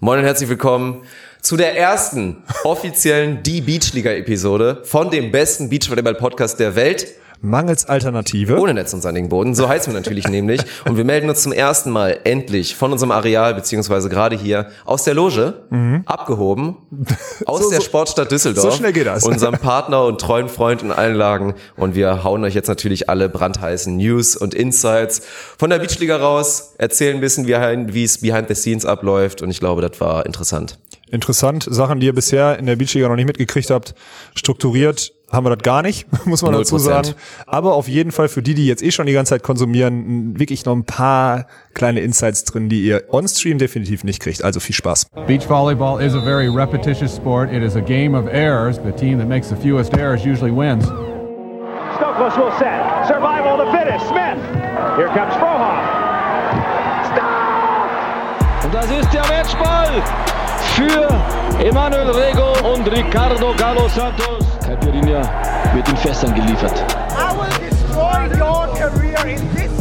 Moin und herzlich willkommen zu der ersten offiziellen Die Beachliga Episode von dem besten Beachvolleyball Podcast der Welt. Mangels Alternative. Ohne Netz und sandigen Boden. So heißen wir natürlich nämlich. Und wir melden uns zum ersten Mal endlich von unserem Areal, beziehungsweise gerade hier aus der Loge, mhm. abgehoben, aus so, der Sportstadt Düsseldorf. So schnell geht das. Unserem Partner und treuen Freund in allen Lagen. Und wir hauen euch jetzt natürlich alle brandheißen News und Insights von der Beachliga raus, erzählen ein bisschen, wie es behind the scenes abläuft. Und ich glaube, das war interessant. Interessant. Sachen, die ihr bisher in der Beachliga noch nicht mitgekriegt habt, strukturiert haben wir das gar nicht, muss man 0%. dazu sagen. Aber auf jeden Fall für die, die jetzt eh schon die ganze Zeit konsumieren, wirklich noch ein paar kleine Insights drin, die ihr on-stream definitiv nicht kriegt. Also viel Spaß. Beach volleyball is a very repetitious sport. It is a game of errors. The team that makes the fewest errors usually wins. Stokos will set. Survival to finish. Smith. Here comes Frohoff. Stop! Und das ist der Matchball für Emanuel Rego und Ricardo Galo Santos. Caipirinha wird in Fässern geliefert. I will destroy your career in this.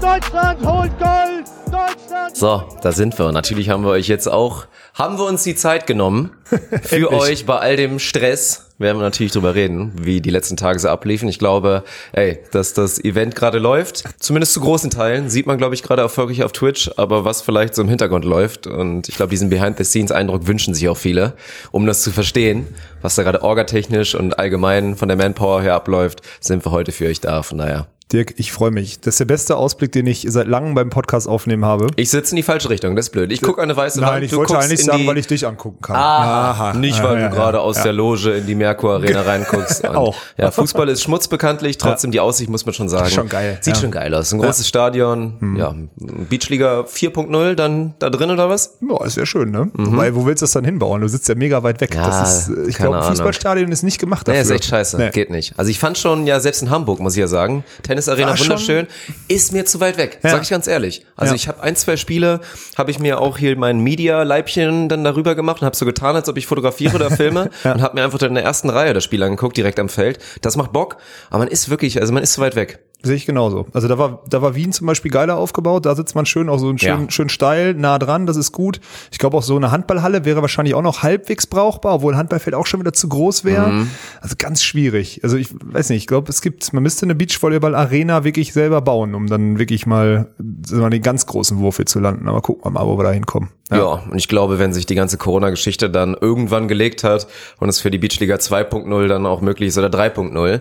Deutschland holt Gold! Deutschland! So, da sind wir. Natürlich haben wir euch jetzt auch, haben wir uns die Zeit genommen für euch bei all dem Stress werden wir natürlich drüber reden, wie die letzten Tage so abliefen. Ich glaube, ey, dass das Event gerade läuft, zumindest zu großen Teilen, sieht man, glaube ich, gerade erfolgreich auf Twitch, aber was vielleicht so im Hintergrund läuft. Und ich glaube, diesen Behind-the-Scenes-Eindruck wünschen sich auch viele, um das zu verstehen, was da gerade orgatechnisch und allgemein von der Manpower her abläuft, sind wir heute für euch da. Von daher Dirk, ich freue mich. Das ist der beste Ausblick, den ich seit langem beim Podcast aufnehmen habe. Ich sitze in die falsche Richtung, das ist blöd. Ich gucke eine weiße Nein, Wand. ich wollte eigentlich sagen, weil ich dich angucken kann. Ah, Aha. Nicht, weil ja, du gerade ja, aus ja. der Loge in die Merkur Arena reinguckst. Auch. Ja, Fußball ist schmutzbekanntlich, trotzdem die Aussicht muss man schon sagen. Schon geil. Sieht schon geil aus. Ein großes Stadion, hm. ja, Beachliga 4.0 dann da drin oder was? Ja, ist ja schön, ne? Mhm. Wobei, wo willst du das dann hinbauen? Du sitzt ja mega weit weg. das ist, ich glaube, Fußballstadion ist nicht gemacht dafür. Nee, ist echt scheiße. Nee. Geht nicht. Also ich fand schon, ja, selbst in Hamburg, muss ich ja sagen, Tennisarena wunderschön schön, ist mir zu weit weg, ja. sag ich ganz ehrlich. Also ja. ich habe ein, zwei Spiele, habe ich mir auch hier mein Media-Leibchen dann darüber gemacht und habe so getan, als ob ich fotografiere oder filme ja. und habe mir einfach in der ersten Reihe das Spiel angeguckt, direkt am Feld. Das macht Bock, aber man ist wirklich, also man ist zu weit weg. Sehe ich genauso. Also da war, da war Wien zum Beispiel geiler aufgebaut. Da sitzt man schön auch so schön, ja. schön steil, nah dran. Das ist gut. Ich glaube auch so eine Handballhalle wäre wahrscheinlich auch noch halbwegs brauchbar, obwohl ein Handballfeld auch schon wieder zu groß wäre. Mhm. Also ganz schwierig. Also ich weiß nicht. Ich glaube, es gibt, man müsste eine Beachvolleyball-Arena wirklich selber bauen, um dann wirklich mal, mal den ganz großen Wurf zu landen. Aber gucken wir mal, wo wir da hinkommen. Ja. ja, und ich glaube, wenn sich die ganze Corona-Geschichte dann irgendwann gelegt hat und es für die Beachliga 2.0 dann auch möglich ist oder 3.0,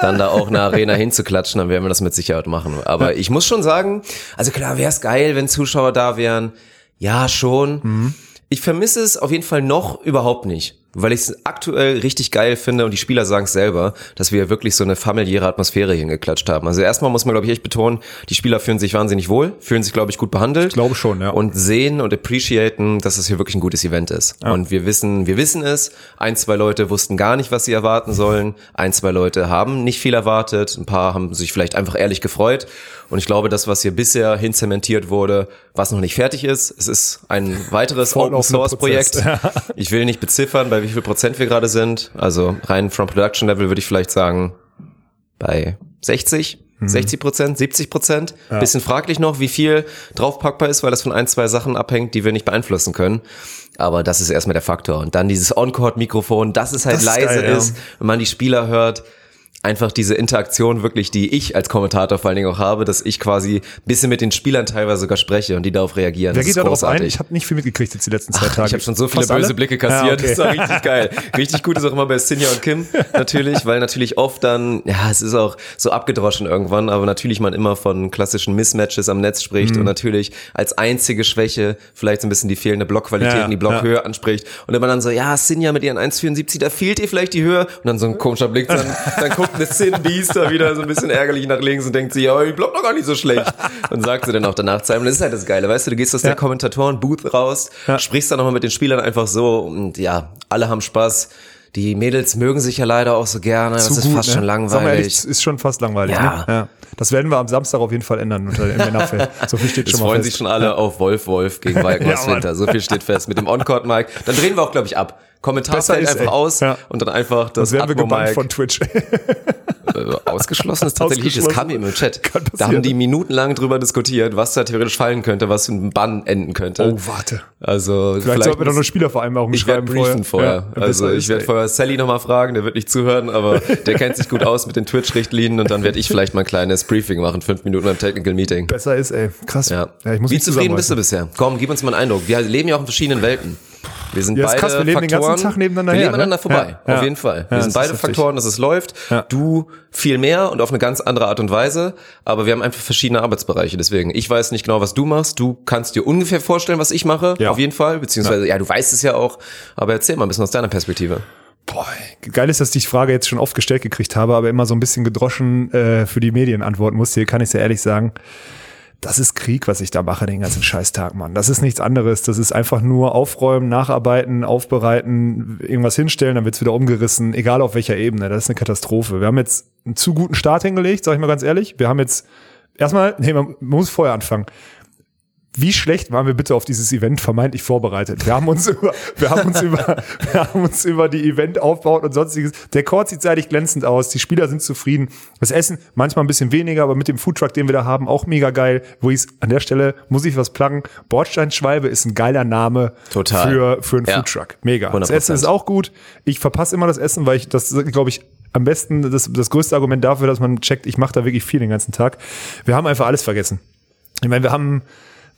dann da auch eine Arena hinzuklatschen, dann werden wir das mit Sicherheit machen. Aber ja. ich muss schon sagen, also klar wäre es geil, wenn Zuschauer da wären. Ja, schon. Mhm. Ich vermisse es auf jeden Fall noch überhaupt nicht weil ich es aktuell richtig geil finde und die Spieler sagen es selber, dass wir wirklich so eine familiäre Atmosphäre hingeklatscht haben. Also erstmal muss man, glaube ich, echt betonen, die Spieler fühlen sich wahnsinnig wohl, fühlen sich, glaube ich, gut behandelt. Ich glaube schon, ja. Und sehen und appreciaten, dass es hier wirklich ein gutes Event ist. Ja. Und wir wissen, wir wissen es. Ein, zwei Leute wussten gar nicht, was sie erwarten sollen. Ein, zwei Leute haben nicht viel erwartet. Ein paar haben sich vielleicht einfach ehrlich gefreut. Und ich glaube, das, was hier bisher hinzementiert wurde, was noch nicht fertig ist, es ist ein weiteres Open Source Projekt. Ich will nicht beziffern, bei wie viel Prozent wir gerade sind. Also rein from Production Level würde ich vielleicht sagen bei 60, mhm. 60 Prozent, 70 Prozent. Ja. Bisschen fraglich noch, wie viel draufpackbar ist, weil das von ein, zwei Sachen abhängt, die wir nicht beeinflussen können. Aber das ist erstmal der Faktor. Und dann dieses On-Court-Mikrofon, dass es halt das leise ist, geil, ist, wenn man die Spieler hört einfach diese Interaktion wirklich, die ich als Kommentator vor allen Dingen auch habe, dass ich quasi bisschen mit den Spielern teilweise sogar spreche und die darauf reagieren. Wer das geht darauf ein? Ich habe nicht viel mitgekriegt jetzt die letzten zwei Ach, Tage. Ich habe schon so viele böse alle? Blicke kassiert. Ja, okay. Das war richtig geil. Richtig gut ist auch immer bei Sinja und Kim natürlich, weil natürlich oft dann, ja, es ist auch so abgedroschen irgendwann, aber natürlich man immer von klassischen Mismatches am Netz spricht mhm. und natürlich als einzige Schwäche vielleicht so ein bisschen die fehlende Blockqualität ja, und die Blockhöhe ja. anspricht. Und wenn man dann so, ja, Sinja mit ihren 1,74, da fehlt ihr vielleicht die Höhe und dann so ein komischer Blick, dann, dann guckt eine Sin Beast da wieder so ein bisschen ärgerlich nach links und denkt sich, ja, ich block doch gar nicht so schlecht. Und sagt sie dann auch danach zu einem, das ist halt das Geile, weißt du, du gehst aus ja. der Kommentatoren-Booth raus, ja. sprichst dann nochmal mit den Spielern einfach so und ja, alle haben Spaß. Die Mädels mögen sich ja leider auch so gerne. Zu das ist fast ne? schon langweilig. Ehrlich, ist schon fast langweilig. Ja. Ne? ja. Das werden wir am Samstag auf jeden Fall ändern unter dem Männerfeld. So viel steht das schon mal freuen fest. sich schon alle auf Wolf Wolf gegen Waldemar ja, Winter. So viel steht fest. Mit dem On-Court-Mic. Dann drehen wir auch, glaube ich, ab. Kommentar fällt einfach ey. aus ja. und dann einfach das Sonst werden wir gebannt von Twitch. Äh, ausgeschlossen ist tatsächlich, das kam Ausgeschlossen. eben im Chat. Da haben die minutenlang drüber diskutiert, was da theoretisch fallen könnte, was ein Bann enden könnte. Oh, warte. Also Vielleicht, sollten wir doch eine Spielervereinbarung ich werde schreiben briefen vorher. Ja, also ich werde ey. Sally nochmal fragen, der wird nicht zuhören, aber der kennt sich gut aus mit den Twitch-Richtlinien und dann werde ich vielleicht mal ein kleines Briefing machen, fünf Minuten beim Technical Meeting. Besser ist, ey. Krass. Ja. ich muss Wie zufrieden bist du bisher? Komm, gib uns mal einen Eindruck. Wir leben ja auch in verschiedenen Welten. Wir sind Ja, beide krass, wir leben den Faktoren, ganzen Tag nebeneinander Wir her, leben aneinander ne? vorbei, Ja, auf ja. jeden Fall. Ja, Wir sind beide. Faktoren, dass es läuft. Ja. Du viel mehr und auf eine ganz andere Art und Weise, aber wir haben einfach verschiedene Arbeitsbereiche. Deswegen, ich weiß nicht genau, was du machst. Du kannst dir ungefähr vorstellen, was ich mache, Ja. auf jeden Fall. Beziehungsweise, ja. du weißt es ja auch. Aber erzähl mal ein bisschen aus deiner Perspektive. Boah, geil ist, dass ich die Frage jetzt schon oft gestellt gekriegt habe, aber immer so ein bisschen gedroschen äh, für die Medien antworten musste. Hier kann ich sehr ehrlich sagen. Das ist Krieg, was ich da mache den ganzen Scheißtag, Mann. Das ist nichts anderes. Das ist einfach nur aufräumen, nacharbeiten, aufbereiten, irgendwas hinstellen, dann wird's wieder umgerissen, egal auf welcher Ebene. Das ist eine Katastrophe. Wir haben jetzt einen zu guten Start hingelegt, sag ich mal ganz ehrlich. Wir haben jetzt erstmal, nee, man muss vorher anfangen. Wie schlecht waren wir bitte auf dieses Event vermeintlich vorbereitet? Wir haben uns über, wir haben uns über, wir haben uns über die Event aufbaut und sonstiges. Der Court sieht seitig glänzend aus. Die Spieler sind zufrieden. Das Essen manchmal ein bisschen weniger, aber mit dem Foodtruck, den wir da haben, auch mega geil. Wo ich an der Stelle muss ich was pluggen. Bordsteinschwalbe ist ein geiler Name Total. für für einen Ja. Foodtruck. Mega. Das 100%. Essen ist auch gut. Ich verpasse immer das Essen, weil ich das glaube ich am besten das das größte Argument dafür, dass man checkt, ich mache da wirklich viel den ganzen Tag. Wir haben einfach alles vergessen. Ich meine, wir haben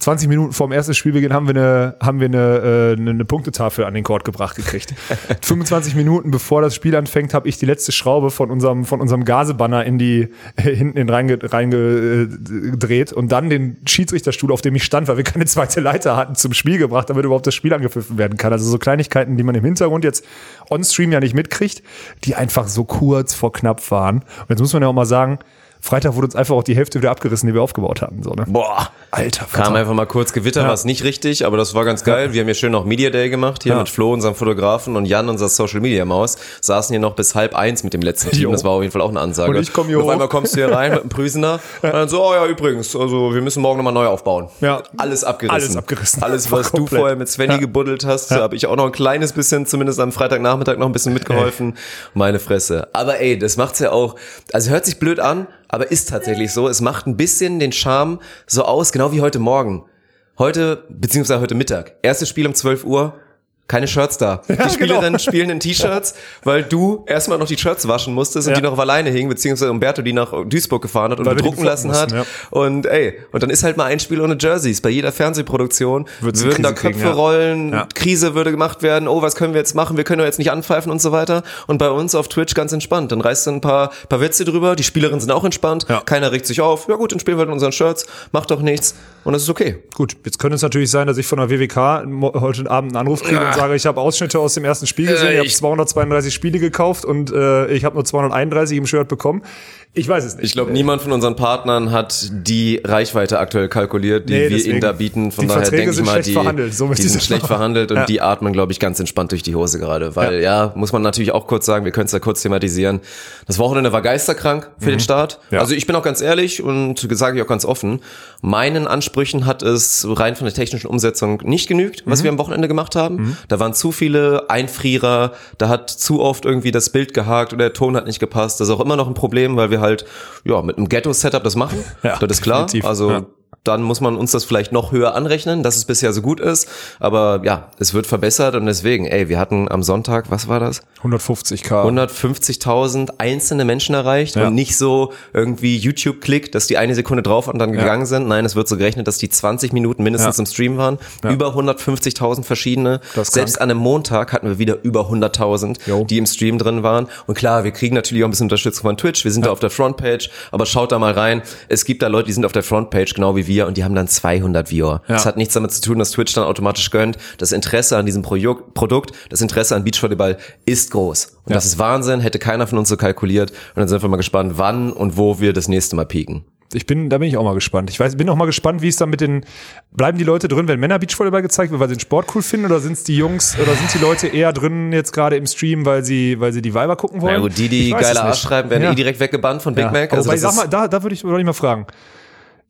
20 Minuten vorm ersten Spielbeginn haben wir eine, haben wir eine, äh, eine, eine Punktetafel an den Court gebracht gekriegt. 25 Minuten bevor das Spiel anfängt, habe ich die letzte Schraube von unserem, von unserem Gasebanner in die, äh, hinten in reinge, reingedreht und dann den Schiedsrichterstuhl, auf dem ich stand, weil wir keine zweite Leiter hatten, zum Spiel gebracht, damit überhaupt das Spiel angepfiffen werden kann. Also so Kleinigkeiten, die man im Hintergrund jetzt on-stream ja nicht mitkriegt, die einfach so kurz vor knapp waren. Und jetzt muss man ja auch mal sagen, Freitag wurde uns einfach auch die Hälfte wieder abgerissen, die wir aufgebaut hatten. So, ne? Boah. Alter, Kam Vater. einfach mal kurz Gewitter, Ja. war es nicht richtig, aber das war ganz geil. Wir haben hier schön noch Media Day gemacht, hier Ja. mit Flo, unserem Fotografen, und Jan, unser Social Media Maus, saßen hier noch bis halb eins mit dem letzten Team. Jo. Das war auf jeden Fall auch eine Ansage. Und ich komm hier und auf einmal kommst du hier rein mit einem Prüsener und dann so, oh ja, übrigens, also wir müssen morgen nochmal neu aufbauen. Ja. Alles abgerissen. Alles abgerissen. Alles, was du vorher mit Svenny Ja. gebuddelt hast, habe ich auch noch ein kleines bisschen, zumindest am Freitagnachmittag noch ein bisschen mitgeholfen. Meine Fresse. Aber ey, das macht's ja auch, also hört sich blöd an, aber ist tatsächlich so. Es macht ein bisschen den Charme so aus, genau wie heute Morgen. Heute, beziehungsweise heute Mittag. Erstes Spiel um 12 Uhr. Keine Shirts da. Die Spielerinnen genau. spielen in T-Shirts, weil du erstmal noch die Shirts waschen musstest und Ja. die noch auf alleine hingen, beziehungsweise Umberto die nach Duisburg gefahren hat und Weil die bedrucken lassen flocken hat. mussten, Und ey, und dann ist halt mal ein Spiel ohne Jerseys. Bei jeder Fernsehproduktion Würdest du würden da kriegen, Köpfe ja. rollen, Ja. Krise würde gemacht werden, oh, was können wir jetzt machen? Wir können doch jetzt nicht anpfeifen und so weiter. Und bei uns auf Twitch ganz entspannt. Dann reißt du ein paar, paar Witze drüber, die Spielerinnen sind auch entspannt, Ja. keiner regt sich auf. Ja gut, dann spielen wir in unseren Shirts, macht doch nichts und es ist okay. Gut, jetzt könnte es natürlich sein, dass ich von der WWK heute Abend einen Anruf kriege und sage, ich habe Ausschnitte aus dem ersten Spiel gesehen, Äh, ich habe ich- 232 Spiele gekauft und äh, ich habe nur 231 im Shirt bekommen. Ich weiß es nicht. Ich glaube, niemand von unseren Partnern hat die Reichweite aktuell kalkuliert, die Nee, wir ihnen da bieten. Von Die daher Verträge denke ich sind mal, schlecht die, verhandelt, so die sind schlecht verhandelt und Ja. die atmen, glaube ich, ganz entspannt durch die Hose gerade. Weil ja. muss man natürlich auch kurz sagen, wir können es da kurz thematisieren. Das Wochenende war geisterkrank für den Start. Mhm. Ja. Also ich bin auch ganz ehrlich und sage ich auch ganz offen, meinen Ansprüchen hat es rein von der technischen Umsetzung nicht genügt, Mhm. was wir am Wochenende gemacht haben. Da waren zu viele Einfrierer, da hat zu oft irgendwie das Bild gehakt oder der Ton hat nicht gepasst. Das ist auch immer noch ein Problem, weil wir halt ja mit einem Ghetto-Setup das machen. Ja, das ist klar. definitiv. Also Ja. Dann muss man uns das vielleicht noch höher anrechnen, dass es bisher so gut ist. Aber ja, es wird verbessert und deswegen, ey, wir hatten am Sonntag, was war das? 150k. 150.000 einzelne Menschen erreicht Ja. und nicht so irgendwie YouTube-Klick, dass die eine Sekunde drauf und dann gegangen sind. Nein, es wird so gerechnet, dass die 20 Minuten mindestens Ja. im Stream waren. Ja. Über 150.000 verschiedene. Selbst an einem Montag hatten wir wieder über 100.000, Jo. die im Stream drin waren. Und klar, wir kriegen natürlich auch ein bisschen Unterstützung von Twitch. Wir sind da auf der Frontpage, aber schaut da mal rein. Es gibt da Leute, die sind auf der Frontpage, genau wie wir, und die haben dann 200 Viewer. Ja. Das hat nichts damit zu tun, dass Twitch dann automatisch gönnt. Das Interesse an diesem Projo Produkt, das Interesse an Beachvolleyball ist groß. Und Ja. das ist Wahnsinn, hätte keiner von uns so kalkuliert. Und dann sind wir mal gespannt, wann und wo wir das nächste Mal pieken. Ich bin, da bin ich auch mal gespannt. Ich weiß, bin auch mal gespannt, wie es dann mit den, bleiben die Leute drin, wenn Männer Beachvolleyball gezeigt wird, weil sie den Sport cool finden, oder sind es die Jungs, oder sind die Leute eher drin jetzt gerade im Stream, weil sie, weil sie die Weiber gucken wollen? Ja gut, die, die geile. Arsch schreiben, werden Ja. eh direkt weggebannt von Big Ja. Mac. Aber Also wobei, das sag mal, da, da würde ich, würde ich mal fragen.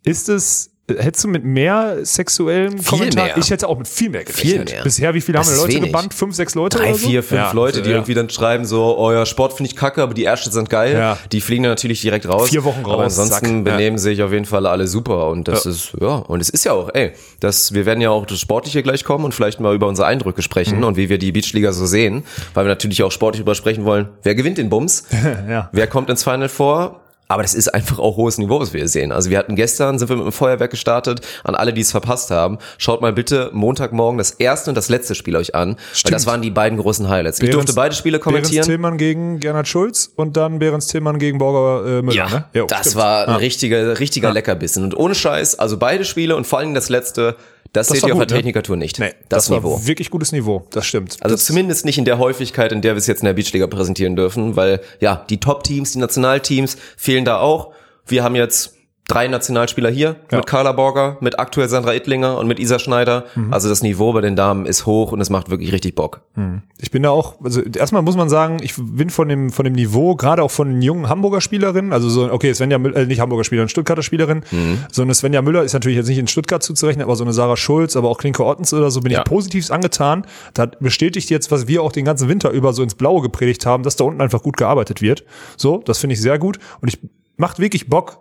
Ist es, Hättest du mit mehr sexuellem Viel Kommentar? mehr. Ich hätte auch mit viel mehr gerechnet. Viel mehr. Bisher, wie viele haben wir Leute wenig. gebannt? Fünf, sechs Leute Drei, oder so? vier, fünf Ja, Leute, die ja. irgendwie dann schreiben so, euer Sport finde ich kacke, aber die Ärsche sind geil. Ja. Die fliegen dann natürlich direkt raus. Vier Wochen Aber raus, ansonsten zack. benehmen sich auf jeden Fall alle super und das Ja. ist, ja, und es ist ja auch, ey, das, wir werden ja auch das Sportliche gleich kommen und vielleicht mal über unsere Eindrücke sprechen Mhm. und wie wir die Beachliga so sehen, weil wir natürlich auch sportlich drüber sprechen wollen. Wer gewinnt den Bums? Ja. Wer kommt ins Final vor? Aber das ist einfach auch hohes Niveau, was wir hier sehen. Also wir hatten gestern, sind wir mit dem Feuerwerk gestartet. An alle, die es verpasst haben, schaut mal bitte Montagmorgen das erste und das letzte Spiel euch an. Weil das waren die beiden großen Highlights. Ich durfte beide Spiele Behrens kommentieren. Tillmann gegen Gernot Schulz und dann Behrens Tillmann gegen Borger äh, Müller, Ja, ne? Jo, das stimmt. war ein richtiger, richtiger Leckerbissen. Und ohne Scheiß, also beide Spiele und vor allem das letzte, das, seht war ihr auf der ne? Technikertour nicht. Nee, das, das, war Niveau. wirklich gutes Niveau, das stimmt. Also das, zumindest nicht in der Häufigkeit, in der wir es jetzt in der Beachliga präsentieren dürfen, weil ja, die Top-Teams, die Nationalteams fehlen da auch. Wir haben jetzt drei Nationalspieler hier Ja. mit Carla Borger, mit aktuell Sandra Ittlinger und mit Isa Schneider. Mhm. Also das Niveau bei den Damen ist hoch und es macht wirklich richtig Bock. Ich bin da auch, also erstmal muss man sagen, ich bin von dem, von dem Niveau, gerade auch von den jungen Hamburger Spielerinnen, also so, okay, Svenja Müller, äh, nicht Hamburger Spielerin, Stuttgarter Spielerin, Mhm. so eine Svenja Müller ist natürlich jetzt nicht in Stuttgart zuzurechnen, aber so eine Sarah Schulz, aber auch Klinke Ottens oder so, bin Ja. ich positiv angetan. Da bestätigt jetzt, was wir auch den ganzen Winter über so ins Blaue gepredigt haben, dass da unten einfach gut gearbeitet wird. So, das finde ich sehr gut und ich macht wirklich Bock,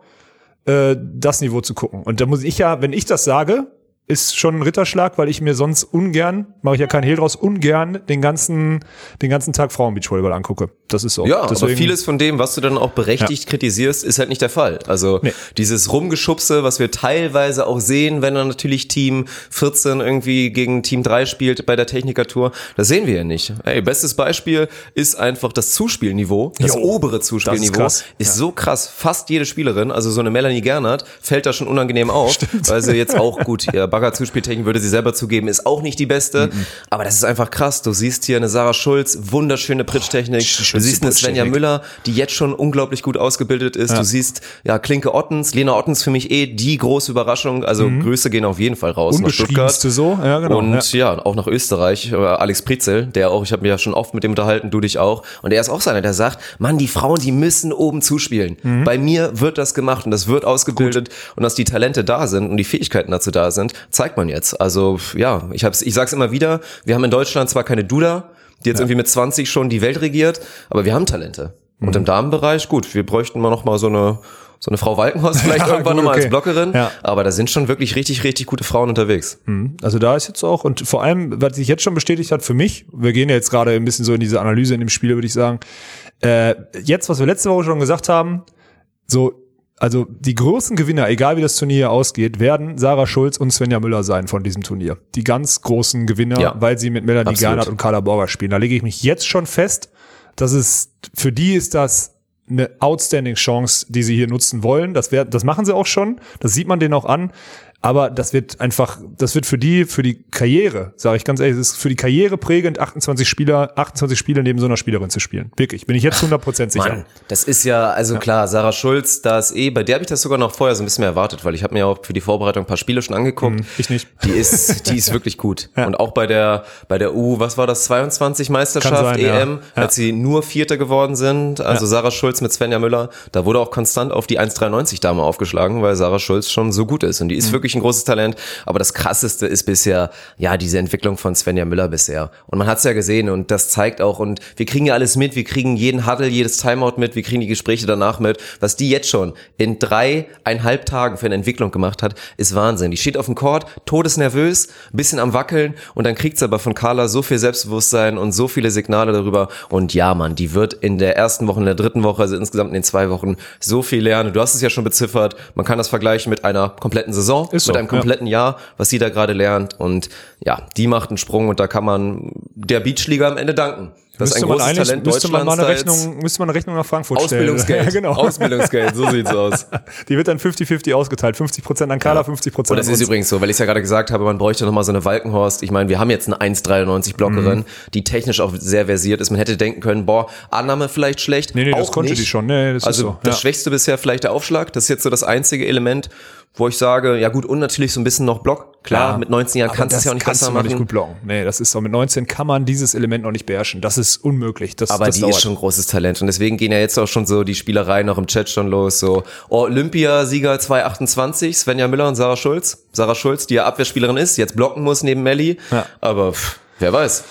äh, das Niveau zu gucken. Und da muss ich ja, wenn ich das sage, ist schon ein Ritterschlag, weil ich mir sonst ungern, mache ich ja keinen Hehl draus, ungern den ganzen, den ganzen Tag Frauenbeachvolleyball angucke. Das ist so. Ja, aber Deswegen- vieles von dem, was du dann auch berechtigt kritisierst, ist halt nicht der Fall. Also Nee. dieses Rumgeschubse, was wir teilweise auch sehen, wenn dann natürlich Team 14 irgendwie gegen Team 3 spielt bei der Technikertour, das sehen wir ja nicht. Ey, bestes Beispiel ist einfach das Zuspielniveau, das Jo, obere das ist Zuspielniveau krass. ist so krass. Fast jede Spielerin, also so eine Melanie Gernert, fällt da schon unangenehm auf, weil sie jetzt auch gut, ihr Bagger-Zuspieltechnik würde sie selber zugeben, ist auch nicht die beste, aber das ist einfach krass. Du siehst hier eine Sarah Schulz, wunderschöne Pritchtechnik. Du siehst eine Svenja. Müller, die jetzt schon unglaublich gut ausgebildet ist. Du siehst, ja, Klinke Ottens, Lena Ottens für mich eh die große Überraschung. Also Grüße gehen auf jeden Fall raus nach Stuttgart. So, ja, genau. Und ja. auch nach Österreich, äh, Alex Pritzel, der auch, ich habe mich ja schon oft mit dem unterhalten, du dich auch. Und er ist auch so einer, der sagt, Mann, die Frauen, die müssen oben zuspielen. Mhm. Bei mir wird das gemacht und das wird ausgebildet und dass die Talente da sind und die Fähigkeiten dazu da sind, zeigt man jetzt. Also ja, ich hab's, ich sag's immer wieder, wir haben in Deutschland zwar keine Duda, die jetzt irgendwie mit 20 schon die Welt regiert, aber wir haben Talente. Und Mhm. im Damenbereich, gut, wir bräuchten mal noch mal so eine so eine Frau Walkenhorst vielleicht Ja, irgendwann gut, nochmal okay. als Bloggerin, Ja. aber da sind schon wirklich richtig, richtig gute Frauen unterwegs. Also da ist jetzt auch, und vor allem, was sich jetzt schon bestätigt hat für mich, wir gehen ja jetzt gerade ein bisschen so in diese Analyse in dem Spiel, würde ich sagen, äh, jetzt, was wir letzte Woche schon gesagt haben, so, also die großen Gewinner, egal wie das Turnier hier ausgeht, werden Sarah Schulz und Svenja Müller sein von diesem Turnier. Die ganz großen Gewinner, Ja. weil sie mit Melanie. Garnert und Carla Borger spielen. Da lege ich mich jetzt schon fest, dass es, für die ist das eine outstanding Chance, die sie hier nutzen wollen. Das, wär, das machen sie auch schon. Das sieht man denen auch an. Aber das wird einfach, das wird für die, für die Karriere, sage ich ganz ehrlich, es ist für die Karriere prägend, 28 Spieler, 28 Spiele neben so einer Spielerin zu spielen. Wirklich, bin ich jetzt 100% sicher. Mann, das ist ja, also klar, Sarah Schulz, da ist eh, bei der habe ich das sogar noch vorher so ein bisschen mehr erwartet, weil ich habe mir auch für die Vorbereitung ein paar Spiele schon angeguckt. ich nicht. Die ist, die ist wirklich gut. Und auch bei der, bei der U, was war das, 22 Meisterschaft, sein, ja. EM, Ja. als sie nur Vierter geworden sind, also Sarah Schulz mit Svenja Müller, da wurde auch konstant auf die 1,93 Dame aufgeschlagen, weil Sarah Schulz schon so gut ist und die Mhm. ist wirklich ein großes Talent. Aber das krasseste ist bisher, ja, diese Entwicklung von Svenja Müller bisher. Und man hat es ja gesehen und das zeigt auch und wir kriegen ja alles mit, wir kriegen jeden Huddle, jedes Timeout mit, wir kriegen die Gespräche danach mit. Was die jetzt schon in dreieinhalb Tagen für eine Entwicklung gemacht hat, ist Wahnsinn. Die steht auf dem Court, todesnervös, bisschen am Wackeln und dann kriegt sie aber von Carla so viel Selbstbewusstsein und so viele Signale darüber. Und ja, Mann, die wird in der ersten Woche, in der dritten Woche, also insgesamt in den zwei Wochen so viel lernen. Du hast es ja schon beziffert. Man kann das vergleichen mit einer kompletten Saison, Ist so, mit einem ja. kompletten Jahr, was sie da gerade lernt. Und ja, die macht einen Sprung und da kann man der Beachliga am Ende danken. Das ist ein Müsste man großes Talent müsste man mal eine Rechnung, müsste man eine Rechnung nach Frankfurt stellen. Ausbildungsgeld. Ja, genau. Ausbildungsgeld, so sieht's aus. Die wird dann 50-50 ausgeteilt. 50% an Carla, 50% Und an das ist übrigens so, weil ich es ja gerade gesagt habe, man bräuchte nochmal so eine Walkenhorst. Ich meine, wir haben jetzt eine 1,93 Blockerin, Mhm. die technisch auch sehr versiert ist. Man hätte denken können, boah, Annahme vielleicht schlecht. Nee, nee, auch das konnte nicht. die schon. Nee, das ist also so. das Ja. Schwächste bisher vielleicht der Aufschlag. Das ist jetzt so das einzige Element, wo ich sage, ja gut, und natürlich so ein bisschen noch Block. Klar, Ja, mit 19 Jahren kannst du das es ja auch nicht kannst besser du machen. nicht gut blocken. Nee, das ist so. Mit 19 kann man dieses Element noch nicht beherrschen. Das ist unmöglich. Das, Aber das die dauert. ist schon ein großes Talent. Und deswegen gehen ja jetzt auch schon so die Spielereien noch im Chat schon los. So oh, Olympiasieger 2028, Svenja Müller und Sarah Schulz. Sarah Schulz, die ja Abwehrspielerin ist, jetzt blocken muss neben Melli. Ja. Aber pff, wer weiß.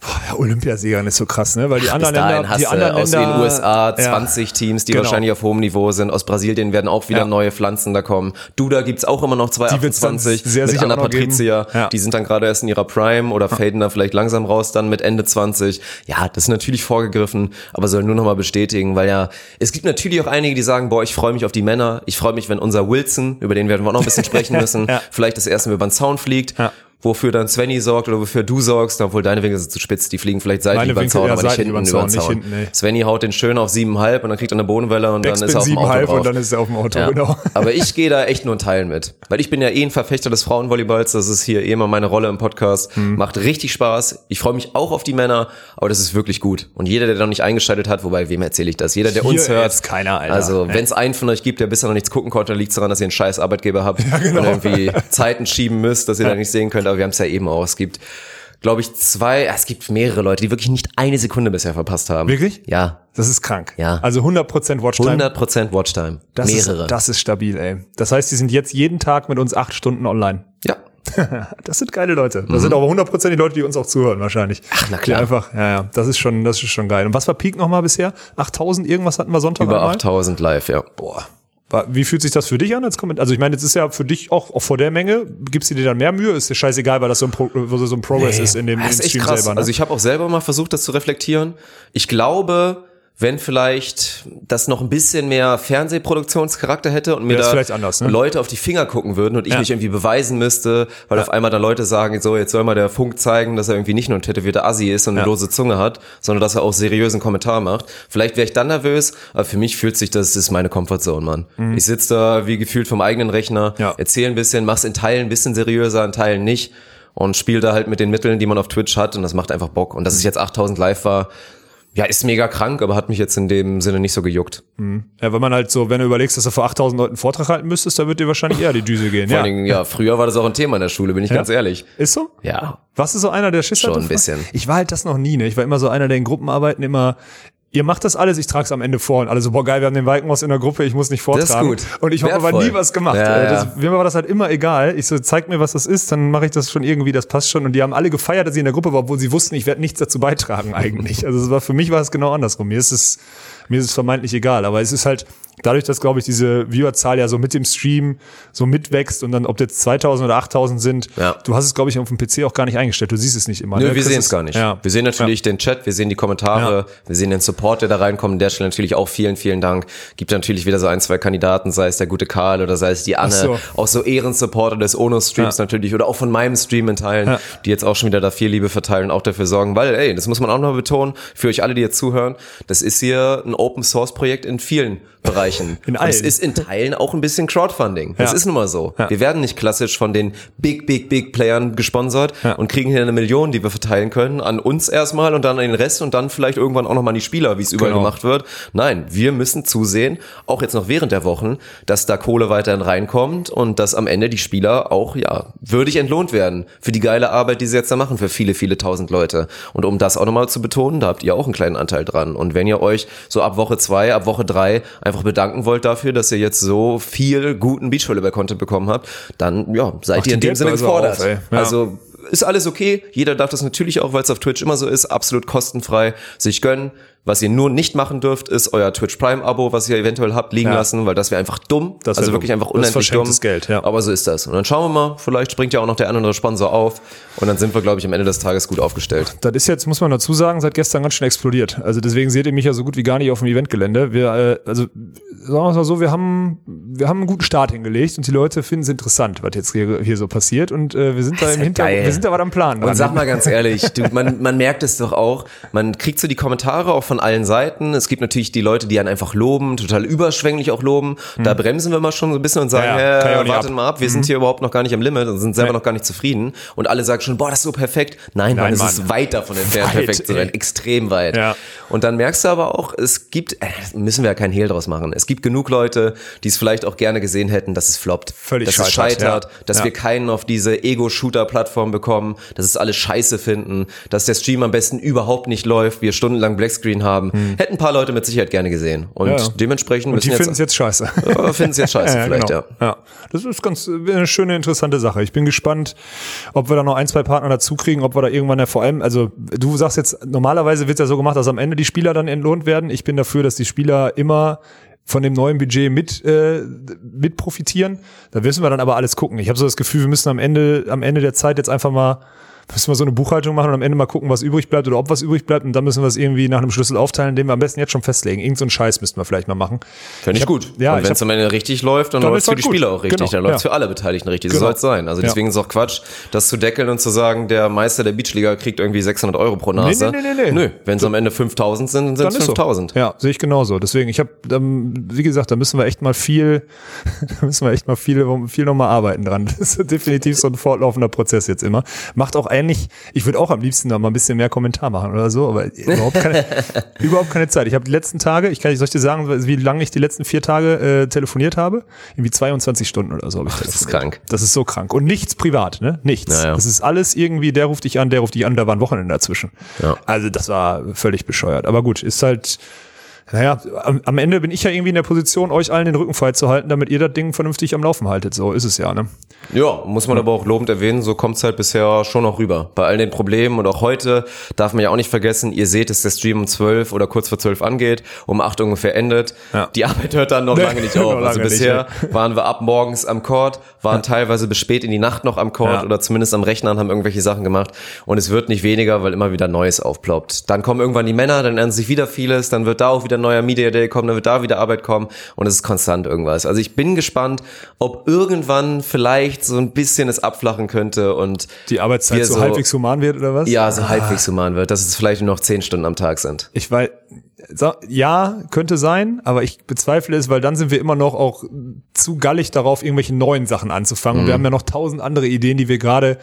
Ja, Olympiasieger ist so krass, ne? Weil die Bis anderen dahin Länder, hast die anderen aus Länder, den USA Ja. 20 Teams, die Genau. wahrscheinlich auf hohem Niveau sind. Aus Brasilien werden auch wieder Ja. neue Pflanzen da kommen. Duda gibt's auch immer noch dann 2028 sehr mit sicher Anna. Patricia. Ja. Die sind dann gerade erst in ihrer Prime oder faden da vielleicht langsam raus dann mit Ende 20. Ja, das ist natürlich vorgegriffen, aber soll nur noch mal bestätigen, weil ja, es gibt natürlich auch einige, die sagen, boah, ich freue mich auf die Männer. Ich freue mich, wenn unser Wilson, über den werden wir auch noch ein bisschen sprechen müssen, Ja. vielleicht das erste Mal über den Zaun fliegt. Ja. Wofür dann Svenny sorgt oder wofür du sorgst, obwohl deine Winkel sind zu spitz, die fliegen vielleicht seitlich über den Zaun, aber nicht hinten über den Zaun, Zaun. nicht hinten, nee. Svenny haut den schön auf siebenhalb und dann kriegt er eine Bodenwelle und dann ist er auf dem Auto 7,5 drauf. und dann ist er auf dem Auto, Ja. genau. Aber ich gehe da echt nur in Teilen mit. Weil ich bin ja eh ein Verfechter des Frauenvolleyballs. Das ist hier eh immer meine Rolle im Podcast. Hm. Macht richtig Spaß. Ich freue mich auch auf die Männer, aber das ist wirklich gut. Und jeder, der noch nicht eingeschaltet hat, wobei, wem erzähle ich das? Jeder, der Hier uns hört. ist keiner, Alter. Also, Nee. wenn es einen von euch gibt, der bisher noch nichts gucken konnte, dann liegt es daran, dass ihr einen scheiß Arbeitgeber habt genau. und irgendwie Zeiten schieben müsst, dass ihr da nicht sehen könnt. Aber wir haben es ja eben auch. Es gibt, glaube ich, zwei, es gibt mehrere Leute, die wirklich nicht eine Sekunde bisher verpasst haben. Wirklich? Ja. Das ist krank. Ja. Also 100% Watchtime. 100% Watchtime. das mehrere. Ist, das ist stabil, ey. Das heißt, die sind jetzt jeden Tag mit uns acht Stunden online. ja. Das sind geile Leute. Das sind aber 100% die Leute, die uns auch zuhören wahrscheinlich. Ach, Mhm. na klar. Die einfach, ja, ja. Das ist schon, das ist schon geil. Und was war Peak nochmal bisher? 8000 irgendwas hatten wir Sonntag Über einmal? 8000 live, ja. Boah. Wie fühlt sich das für dich an als Kommentar? Also ich meine, jetzt ist ja für dich auch, auch vor der Menge, gibst du dir dann mehr Mühe? Ist dir scheißegal, weil das so ein, Pro, so ein Progress ist in dem, ist echt Stream selber. Ne? Also ich habe auch selber mal versucht, das zu reflektieren. Ich glaube, wenn vielleicht das noch ein bisschen mehr Fernsehproduktionscharakter hätte und mir es da anders, ne? Leute auf die Finger gucken würden und ich Ja. mich irgendwie beweisen müsste, weil auf einmal dann Leute sagen, so jetzt soll mal der Funk zeigen, dass er irgendwie nicht nur ein tätowierter Assi ist und eine Ja. lose Zunge hat, sondern dass er auch seriösen Kommentar macht. Vielleicht wäre ich dann nervös, aber für mich fühlt sich das, das ist meine Comfortzone, Mann. Ich sitze da wie gefühlt vom eigenen Rechner, Mhm. Ja. erzähle ein bisschen, mach's in Teilen ein bisschen seriöser, in Teilen nicht und spiele da halt mit den Mitteln, die man auf Twitch hat und das macht einfach Bock. Und dass es jetzt 8000 live war, ja, ist mega krank, aber hat mich jetzt in dem Sinne nicht so gejuckt. Ja, wenn man halt so, wenn du überlegst, dass du vor 8000 Leuten einen Vortrag halten müsstest, da wird dir wahrscheinlich eher die Düse gehen. Vor Ja. allen Dingen, ja, früher war das auch ein Thema in der Schule, bin ich ganz ehrlich. Ist so? Ja. Warst du so einer, der Schiss Schon hatte ein bisschen. Ich war halt das noch nie, ne? Ich war immer so einer, der in Gruppenarbeiten immer Ihr macht das alles, ich trage es am Ende vor und alle so, boah geil, wir haben den Walkenhaus in der Gruppe, ich muss nicht vortragen. Das ist gut. Und ich habe aber nie was gemacht. Ja, Äh, das. Mir war das halt immer egal. Ich so, zeig mir, was das ist, dann mache ich das schon irgendwie, das passt schon. Und die haben alle gefeiert, dass ich in der Gruppe war, obwohl sie wussten, ich werde nichts dazu beitragen eigentlich. Also es war, für mich war es genau andersrum. Mir ist es, mir ist es vermeintlich egal. Aber es ist halt, dadurch, dass, glaube ich, diese Viewerzahl ja so mit dem Stream so mitwächst und dann, ob jetzt 2000 oder 8000 sind, Ja. du hast es, glaube ich, auf dem PC auch gar nicht eingestellt. Du siehst es nicht immer. Nö, ne? wir sehen es gar nicht. Ja. Wir sehen natürlich den Chat, wir sehen die Kommentare, wir sehen den Support, der da reinkommt. An der Stelle natürlich auch vielen, vielen Dank. Gibt natürlich wieder so ein, zwei Kandidaten, sei es der gute Karl oder sei es die Anne, so. auch so Ehrensupporter des Ono-Streams Ja. natürlich oder auch von meinem Stream in Teilen, Ja. die jetzt auch schon wieder da viel Liebe verteilen und auch dafür sorgen, weil, ey, das muss man auch noch betonen, für euch alle, die jetzt zuhören, das ist hier ein Open-Source-Projekt in vielen Bereichen. In Und Es allen. ist in Teilen auch ein bisschen Crowdfunding. Das Ja. ist nun mal so. Ja. Wir werden nicht klassisch von den Big, Big, Big Playern gesponsert Ja. und kriegen hier eine Million, die wir verteilen können, an uns erstmal und dann an den Rest und dann vielleicht irgendwann auch nochmal an die Spieler, wie es überall Genau. gemacht wird. Nein, wir müssen zusehen, auch jetzt noch während der Wochen, dass da Kohle weiterhin reinkommt und dass am Ende die Spieler auch, ja, würdig entlohnt werden für die geile Arbeit, die sie jetzt da machen, für viele, viele tausend Leute. Und um das auch nochmal zu betonen, da habt ihr auch einen kleinen Anteil dran. Und wenn ihr euch so ab Woche zwei, ab Woche drei einfach bedanken wollt dafür, dass ihr jetzt so viel guten Beachvolleyball-Content bekommen habt, dann, ja, seid Macht ihr in dem Sinne gefordert. auf. Ja. Also, ist alles okay. Jeder darf das natürlich auch, weil es auf Twitch immer so ist, absolut kostenfrei sich gönnen. Was ihr nur nicht machen dürft, ist euer Twitch Prime Abo, was ihr eventuell habt, liegen Ja. lassen, weil das wäre einfach dumm. Das also dumm. wirklich einfach Das ist unendlich dumm. Geld, ja. Aber so ist das. Und dann schauen wir mal, vielleicht springt ja auch noch der ein oder andere Sponsor auf und dann sind wir, glaube ich, am Ende des Tages gut aufgestellt. Das ist jetzt, muss man dazu sagen, seit gestern ganz schön explodiert. Also deswegen seht ihr mich ja so gut wie gar nicht auf dem Eventgelände. Wir, äh, also sagen wir es mal so, wir haben, wir haben einen guten Start hingelegt und die Leute finden es interessant, was jetzt hier, hier so passiert. Und äh, wir sind da ist im Hintergrund, wir sind da was am Plan. Und dran. sag mal ganz ehrlich, du, man, man merkt es doch auch, man kriegt so die Kommentare auch von von allen Seiten. Es gibt natürlich die Leute, die einen einfach loben, total überschwänglich auch loben. Da bremsen wir mal schon so ein bisschen und sagen, Mhm. Ja, ja, hey, wartet ab. Mhm. mal ab, wir sind hier überhaupt noch gar nicht am Limit und sind selber Nee. noch gar nicht zufrieden. Und alle sagen schon, boah, das ist so perfekt. Nein, Mann, es Mann. ist weit davon entfernt, Weit, perfekt zu sein. Extrem weit. Ja. Und dann merkst du aber auch, es gibt, äh, müssen wir ja keinen Hehl draus machen. Es gibt genug Leute, die es vielleicht auch gerne gesehen hätten, dass es floppt. Völlig dass es scheitert, scheitert, ja. dass wir keinen auf diese Ego-Shooter-Plattform bekommen, dass es alle scheiße finden, dass der Stream am besten überhaupt nicht läuft, wir stundenlang Blackscreen haben. Hätten ein paar Leute mit Sicherheit gerne gesehen. Und Hm. Ja, ja. dementsprechend Und die finden es jetzt scheiße. äh, finden es jetzt scheiße vielleicht, genau. ja. ja. Das ist ganz äh, eine schöne, interessante Sache. Ich bin gespannt, ob wir da noch ein, zwei Partner dazu kriegen, ob wir da irgendwann ja vor allem, also du sagst jetzt, normalerweise wird ja so gemacht, dass am Ende die Spieler dann entlohnt werden. Ich bin dafür, dass die Spieler immer von dem neuen Budget mit, äh, mit profitieren. Da müssen wir dann aber alles gucken. Ich habe so das Gefühl, wir müssen am Ende, am Ende der Zeit jetzt einfach mal müssen wir so eine Buchhaltung machen und am Ende mal gucken, was übrig bleibt oder ob was übrig bleibt und dann müssen wir es irgendwie nach einem Schlüssel aufteilen, den wir am besten jetzt schon festlegen. Irgend so einen Scheiß müssten wir vielleicht mal machen. Finde ich gut. ja, und ich wenn hab- es am Ende richtig läuft, dann, Dann läuft es für halt die gut. Spieler auch richtig. Genau, dann läuft es ja. für alle Beteiligten richtig. So Genau. soll es sein. Also Ja. deswegen ist es auch Quatsch, das zu deckeln und zu sagen, der Meister der Beachliga kriegt irgendwie 600 Euro pro Nase. Nee, nee, nee, nee. Nö, wenn es am Ende 5000 sind, sind Dann es ist so. 5000. Ja, sehe ich genauso. Deswegen, ich habe, ähm, wie gesagt, da müssen wir echt mal viel, da müssen wir echt mal viel, viel nochmal arbeiten dran. Das ist definitiv so ein fortlaufender Prozess jetzt immer. Macht auch ähnlich, ich würde auch am liebsten da mal ein bisschen mehr Kommentar machen oder so, aber überhaupt keine, überhaupt keine Zeit. Ich habe die letzten Tage, ich kann, soll ich dir sagen, wie lange ich die letzten vier Tage äh, telefoniert habe? Irgendwie 22 Stunden oder so ich das ist krank. Das ist so krank. Und nichts privat, ne? Nichts. Ja, ja. Das ist alles irgendwie, der ruft dich an, der ruft dich an, da war ein Wochenende dazwischen. Ja. Also das war völlig bescheuert. Aber gut, ist halt, naja, am, am Ende bin ich ja irgendwie in der Position, euch allen den Rücken frei zu halten, damit ihr das Ding vernünftig am Laufen haltet. So ist es ja, ne? Ja, muss man aber auch lobend erwähnen, so kommt es halt bisher schon noch rüber. Bei all den Problemen und auch heute darf man ja auch nicht vergessen, ihr seht, dass der Stream um 12 oder kurz vor 12 angeht, um 8 ungefähr endet. Ja. Die Arbeit hört dann noch Nee, lange nicht auf. lange Also nicht, bisher waren wir ab morgens am Court, waren teilweise bis spät in die Nacht noch am Court Ja. oder zumindest am Rechner und haben irgendwelche Sachen gemacht. Und es wird nicht weniger, weil immer wieder Neues aufploppt. Dann kommen irgendwann die Männer, dann ändern sich wieder vieles, dann wird da auch wieder ein neuer Media Day kommen, dann wird da wieder Arbeit kommen und es ist konstant irgendwas. Also ich bin gespannt, ob irgendwann vielleicht so ein bisschen es abflachen könnte und Die Arbeitszeit wir so, halbwegs human wird oder was? ja, so halbwegs human wird, dass es vielleicht nur noch zehn Stunden am Tag sind. Ich weiß, so, ja, könnte sein, aber ich bezweifle es, weil dann sind wir immer noch auch zu gallig darauf, irgendwelche neuen Sachen anzufangen. Und wir haben ja noch tausend andere Ideen, die wir gerade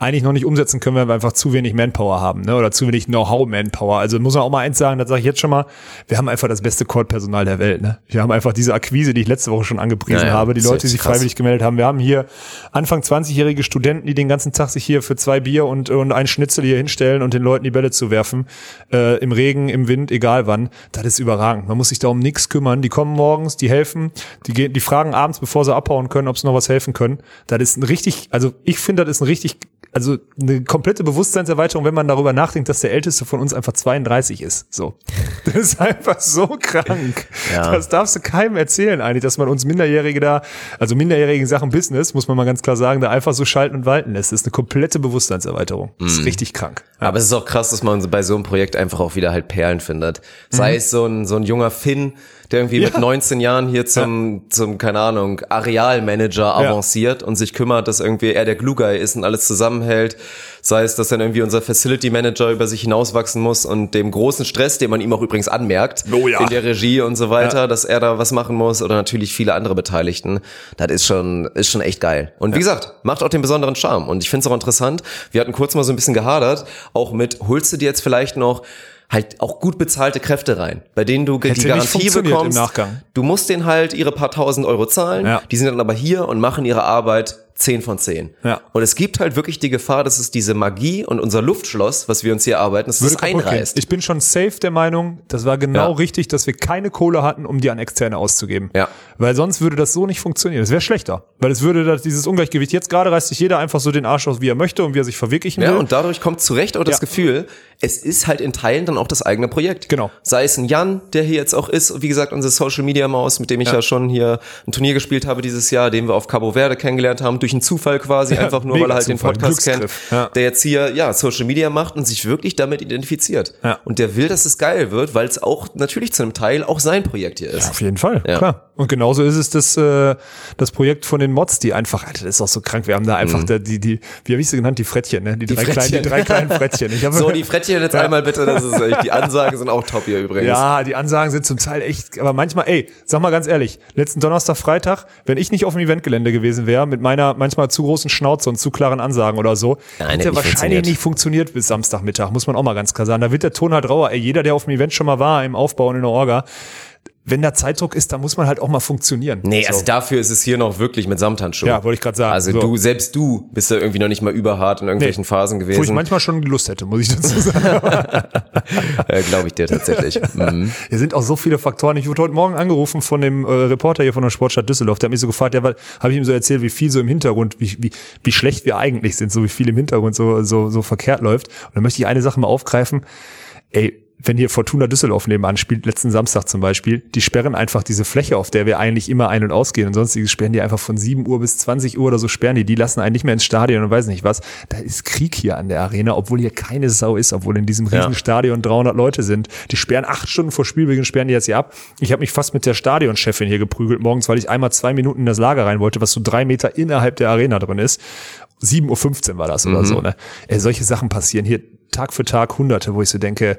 eigentlich noch nicht umsetzen können, weil wir einfach zu wenig Manpower haben, ne? Oder zu wenig Know-how-Manpower. Also muss man auch mal eins sagen, das sage ich jetzt schon mal, wir haben einfach das beste Core-Personal der Welt, ne? Wir haben einfach diese Akquise, die ich letzte Woche schon angepriesen Ja, ja, habe, die Leute, die sich krass. freiwillig gemeldet haben. Wir haben hier Anfang 20-jährige Studenten, die den ganzen Tag sich hier für zwei Bier und, und ein Schnitzel hier hinstellen und den Leuten die Bälle zu werfen. Äh, Im Regen, im Wind, egal wann. Das ist überragend. Man muss sich da um nichts kümmern. Die kommen morgens, die helfen, die gehen, die fragen abends, bevor sie abhauen können, ob sie noch was helfen können. Das ist ein richtig, also ich finde, das ist ein richtig, also eine komplette Bewusstseinserweiterung, wenn man darüber nachdenkt, dass der älteste von uns einfach 32 ist. So. Das ist einfach so krank. Ja. Das darfst du keinem erzählen eigentlich, dass man uns Minderjährige da, also Minderjährige in Sachen Business, muss man mal ganz klar sagen, da einfach so schalten und walten lässt. Das ist eine komplette Bewusstseinserweiterung. Das ist richtig krank. Aber es ist auch krass, dass man bei so einem Projekt einfach auch wieder halt Perlen findet. Sei es so ein, so ein junger Finn, der irgendwie mit 19 Jahren hier zum, zum, keine Ahnung, Arealmanager avanciert und sich kümmert, dass irgendwie er der Glue Guy ist und alles zusammenhält. Sei es, dass dann irgendwie unser Facility Manager über sich hinauswachsen muss und dem großen Stress, den man ihm auch übrigens anmerkt, Oh ja. in der Regie und so weiter, dass er da was machen muss oder natürlich viele andere Beteiligten. Das ist schon, ist schon echt geil. Und wie gesagt, macht auch den besonderen Charme. Und ich finde es auch interessant. Wir hatten kurz mal so ein bisschen gehadert, auch mit, holst du dir jetzt vielleicht noch halt auch gut bezahlte Kräfte rein, bei denen du die nicht Garantie bekommst. im Nachgang. Du musst denen halt ihre paar tausend Euro zahlen. Ja. Die sind dann aber hier und machen ihre Arbeit 10 von 10. Ja. Und es gibt halt wirklich die Gefahr, dass es diese Magie und unser Luftschloss, was wir uns hier arbeiten, dass Würde das gehen. einreißt. Ich bin schon safe der Meinung, das war genau Ja. richtig, dass wir keine Kohle hatten, um die an Externe auszugeben. Ja. Weil sonst würde das so nicht funktionieren. Es wäre schlechter. Weil es würde das, dieses Ungleichgewicht, jetzt gerade reißt sich jeder einfach so den Arsch aus, wie er möchte und wie er sich verwirklichen Ja, will. und dadurch kommt zu Recht auch das Ja. Gefühl, es ist halt in Teilen dann auch das eigene Projekt. Genau. Sei es ein Jan, der hier jetzt auch ist, wie gesagt, unsere Social Media Maus, mit dem ich ja, schon hier ein Turnier gespielt habe dieses Jahr, den wir auf Cabo Verde kennengelernt haben, durch durch einen Zufall quasi, Ja, einfach nur, weil er halt den Zufall, Podcast kennt, ja. der jetzt hier, ja, Social Media macht und sich wirklich damit identifiziert. Ja. Und der will, dass es geil wird, weil es auch natürlich zu einem Teil auch sein Projekt hier ist. Auf jeden Fall, Ja. klar. Und genauso ist es das, äh, das Projekt von den Mods, die einfach, Alter, das ist auch so krank. Wir haben da einfach da, die, die, wie habe ich sie genannt, die Frettchen, ne? Die, drei, kleinen, Frettchen. die drei kleinen Frettchen. Ich hab, So, die Frettchen jetzt einmal bitte, das ist echt, die Ansagen sind auch top hier übrigens. Ja, die Ansagen sind zum Teil echt, aber manchmal, ey, sag mal ganz ehrlich, letzten Donnerstag, Freitag, wenn ich nicht auf dem Eventgelände gewesen wäre, mit meiner manchmal zu großen Schnauze und zu klaren Ansagen oder so, Nein, hätte nicht wahrscheinlich nicht funktioniert bis Samstagmittag, muss man auch mal ganz klar sagen. Da wird der Ton halt rauer. Ey, jeder, der auf dem Event schon mal war, im Aufbau und in der Orga, wenn da Zeitdruck ist, dann muss man halt auch mal funktionieren. Nee, so. also dafür ist es hier noch wirklich mit Samthandschuhen. Ja, wollte ich gerade sagen. Also So. du, selbst du bist ja irgendwie noch nicht mal überhart in irgendwelchen Nee. Phasen Wo ich gewesen. manchmal schon Lust hätte, muss ich dazu sagen. Äh, Glaube ich dir tatsächlich. Mhm. Hier sind auch so viele Faktoren. Ich wurde heute Morgen angerufen von dem äh, Reporter hier von der Sportstadt Düsseldorf. Der hat mich so gefragt, ja, habe ich ihm so erzählt, wie viel so im Hintergrund, wie, wie, wie schlecht wir eigentlich sind, so wie viel im Hintergrund so, so, so verkehrt läuft. Und dann möchte ich eine Sache mal aufgreifen. Ey, wenn hier Fortuna Düsseldorf nebenan spielt, letzten Samstag zum Beispiel, die sperren einfach diese Fläche, auf der wir eigentlich immer ein- und ausgehen und sonstiges, sperren die einfach von 7 Uhr bis 20 Uhr oder so sperren die. Die lassen einen nicht mehr ins Stadion und weiß nicht was. Da ist Krieg hier an der Arena, obwohl hier keine Sau ist, obwohl in diesem riesen Ja. Stadion 300 Leute sind. Die sperren acht Stunden vor Spielbeginn, sperren die jetzt hier ab. Ich habe mich fast mit der Stadionchefin hier geprügelt morgens, weil ich einmal zwei Minuten in das Lager rein wollte, was so drei Meter innerhalb der Arena drin ist. 7.15 Uhr war das oder so, ne? Ey, solche Sachen passieren hier Tag für Tag hunderte, wo ich so denke,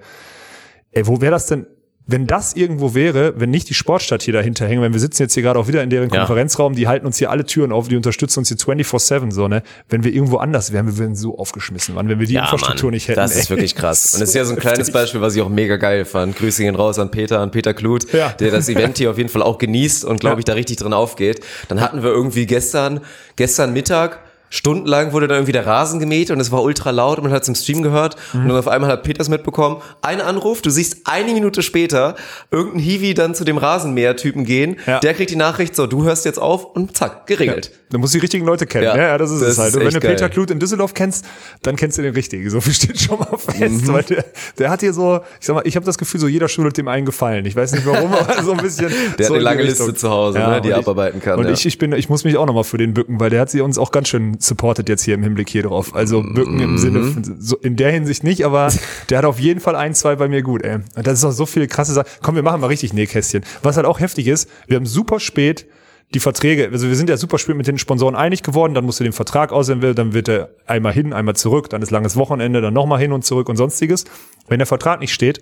ey, wo wäre das denn, wenn das irgendwo wäre, wenn nicht die Sportstadt hier dahinter hängen, wenn wir sitzen jetzt hier gerade auch wieder in deren Ja. Konferenzraum, die halten uns hier alle Türen auf, die unterstützen uns hier 24-7 so, ne? Wenn wir irgendwo anders wären, wir wären so aufgeschmissen, Mann, wenn wir die Infrastruktur Mann, nicht hätten. Das ey. ist wirklich krass. Und das ist ja so ein kleines. Beispiel, was ich auch mega geil fand. Grüße gehen raus an Peter, an Peter Kluth, Ja. der das Event hier auf jeden Fall auch genießt und glaube Ja. ich da richtig drin aufgeht. Dann hatten wir irgendwie gestern, gestern Mittag, Stundenlang wurde dann irgendwie der Rasen gemäht und es war ultra laut und man hat es im Stream gehört Mhm. und dann auf einmal hat Peters mitbekommen, ein Anruf, du siehst eine Minute später irgendein Hiwi dann zu dem Rasenmäher-Typen gehen, Ja. der kriegt die Nachricht, so, du hörst jetzt auf und zack, geregelt. Da muss die richtigen Leute kennen. Ja, Ja, ja, das ist das es halt. ist Und wenn du Peter geil. Kluth in Düsseldorf kennst, dann kennst du den richtigen. So viel steht schon mal fest. Mhm. Weil der, der hat hier so, ich sag mal, ich habe das Gefühl, so jeder schuldet dem einen gefallen. Ich weiß nicht warum, aber so ein bisschen. Der so hat eine lange. Liste zu Hause, ne, die er abarbeiten kann, Und ja. ich, ich bin, ich muss mich auch nochmal für den bücken, weil der hat sie uns auch ganz schön supportet jetzt hier im Hinblick hier drauf. Also bücken im Sinne, Mhm. von, so in der Hinsicht nicht, aber der hat auf jeden Fall ein, zwei bei mir gut, ey. Und das ist auch so viele krasse Sachen. Komm, wir machen mal richtig Nähkästchen. Was halt auch heftig ist, wir haben super spät die Verträge, also wir sind ja super spät mit den Sponsoren einig geworden, dann musst du den Vertrag aussehen, dann wird er einmal hin, einmal zurück, dann ist langes Wochenende, dann nochmal hin und zurück und sonstiges. Wenn der Vertrag nicht steht,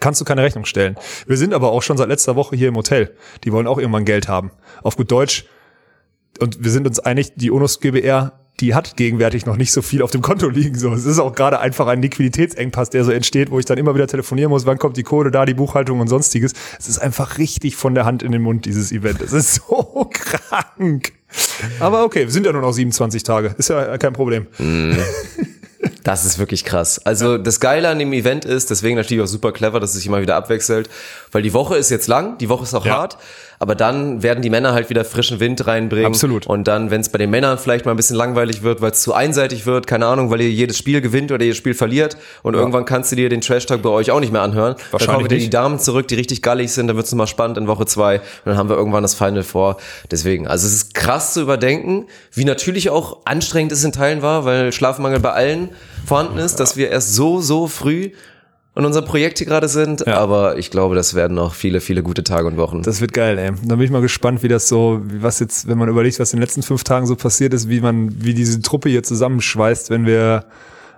kannst du keine Rechnung stellen. Wir sind aber auch schon seit letzter Woche hier im Hotel. Die wollen auch irgendwann Geld haben. Auf gut Deutsch. Und wir sind uns einig, die UNOS GBR, die hat gegenwärtig noch nicht so viel auf dem Konto liegen. So, es ist auch gerade einfach ein Liquiditätsengpass, der so entsteht, wo ich dann immer wieder telefonieren muss, wann kommt die Kohle da, die Buchhaltung und sonstiges. Es ist einfach richtig von der Hand in den Mund, dieses Event. Es ist so krank. Aber okay, wir sind ja nur noch 27 Tage. Ist ja kein Problem. Das ist wirklich krass. Also das Geile an dem Event ist, deswegen natürlich auch super clever, dass es sich immer wieder abwechselt, weil die Woche ist jetzt lang, die Woche ist auch Ja. hart, aber dann werden die Männer halt wieder frischen Wind reinbringen. Absolut. Und dann, wenn es bei den Männern vielleicht mal ein bisschen langweilig wird, weil es zu einseitig wird, keine Ahnung, weil ihr jedes Spiel gewinnt oder jedes Spiel verliert und irgendwann kannst du dir den Trash-Talk bei euch auch nicht mehr anhören. dann Wahrscheinlich kommen wieder die. Damen zurück, die richtig gallig sind, dann wird es nochmal spannend in Woche zwei und dann haben wir irgendwann das Final vor. Deswegen, also es ist krass zu überdenken, wie natürlich auch anstrengend es in Teilen war, weil Schlafmangel bei allen vorhanden ist, dass wir erst so, so früh in unserem Projekt hier gerade sind, Ja. aber ich glaube, das werden noch viele, viele gute Tage und Wochen. Das wird geil, ey. Da bin ich mal gespannt, wie das so, wie was jetzt, wenn man überlegt, was in den letzten fünf Tagen so passiert ist, wie man, wie diese Truppe hier zusammenschweißt, wenn wir,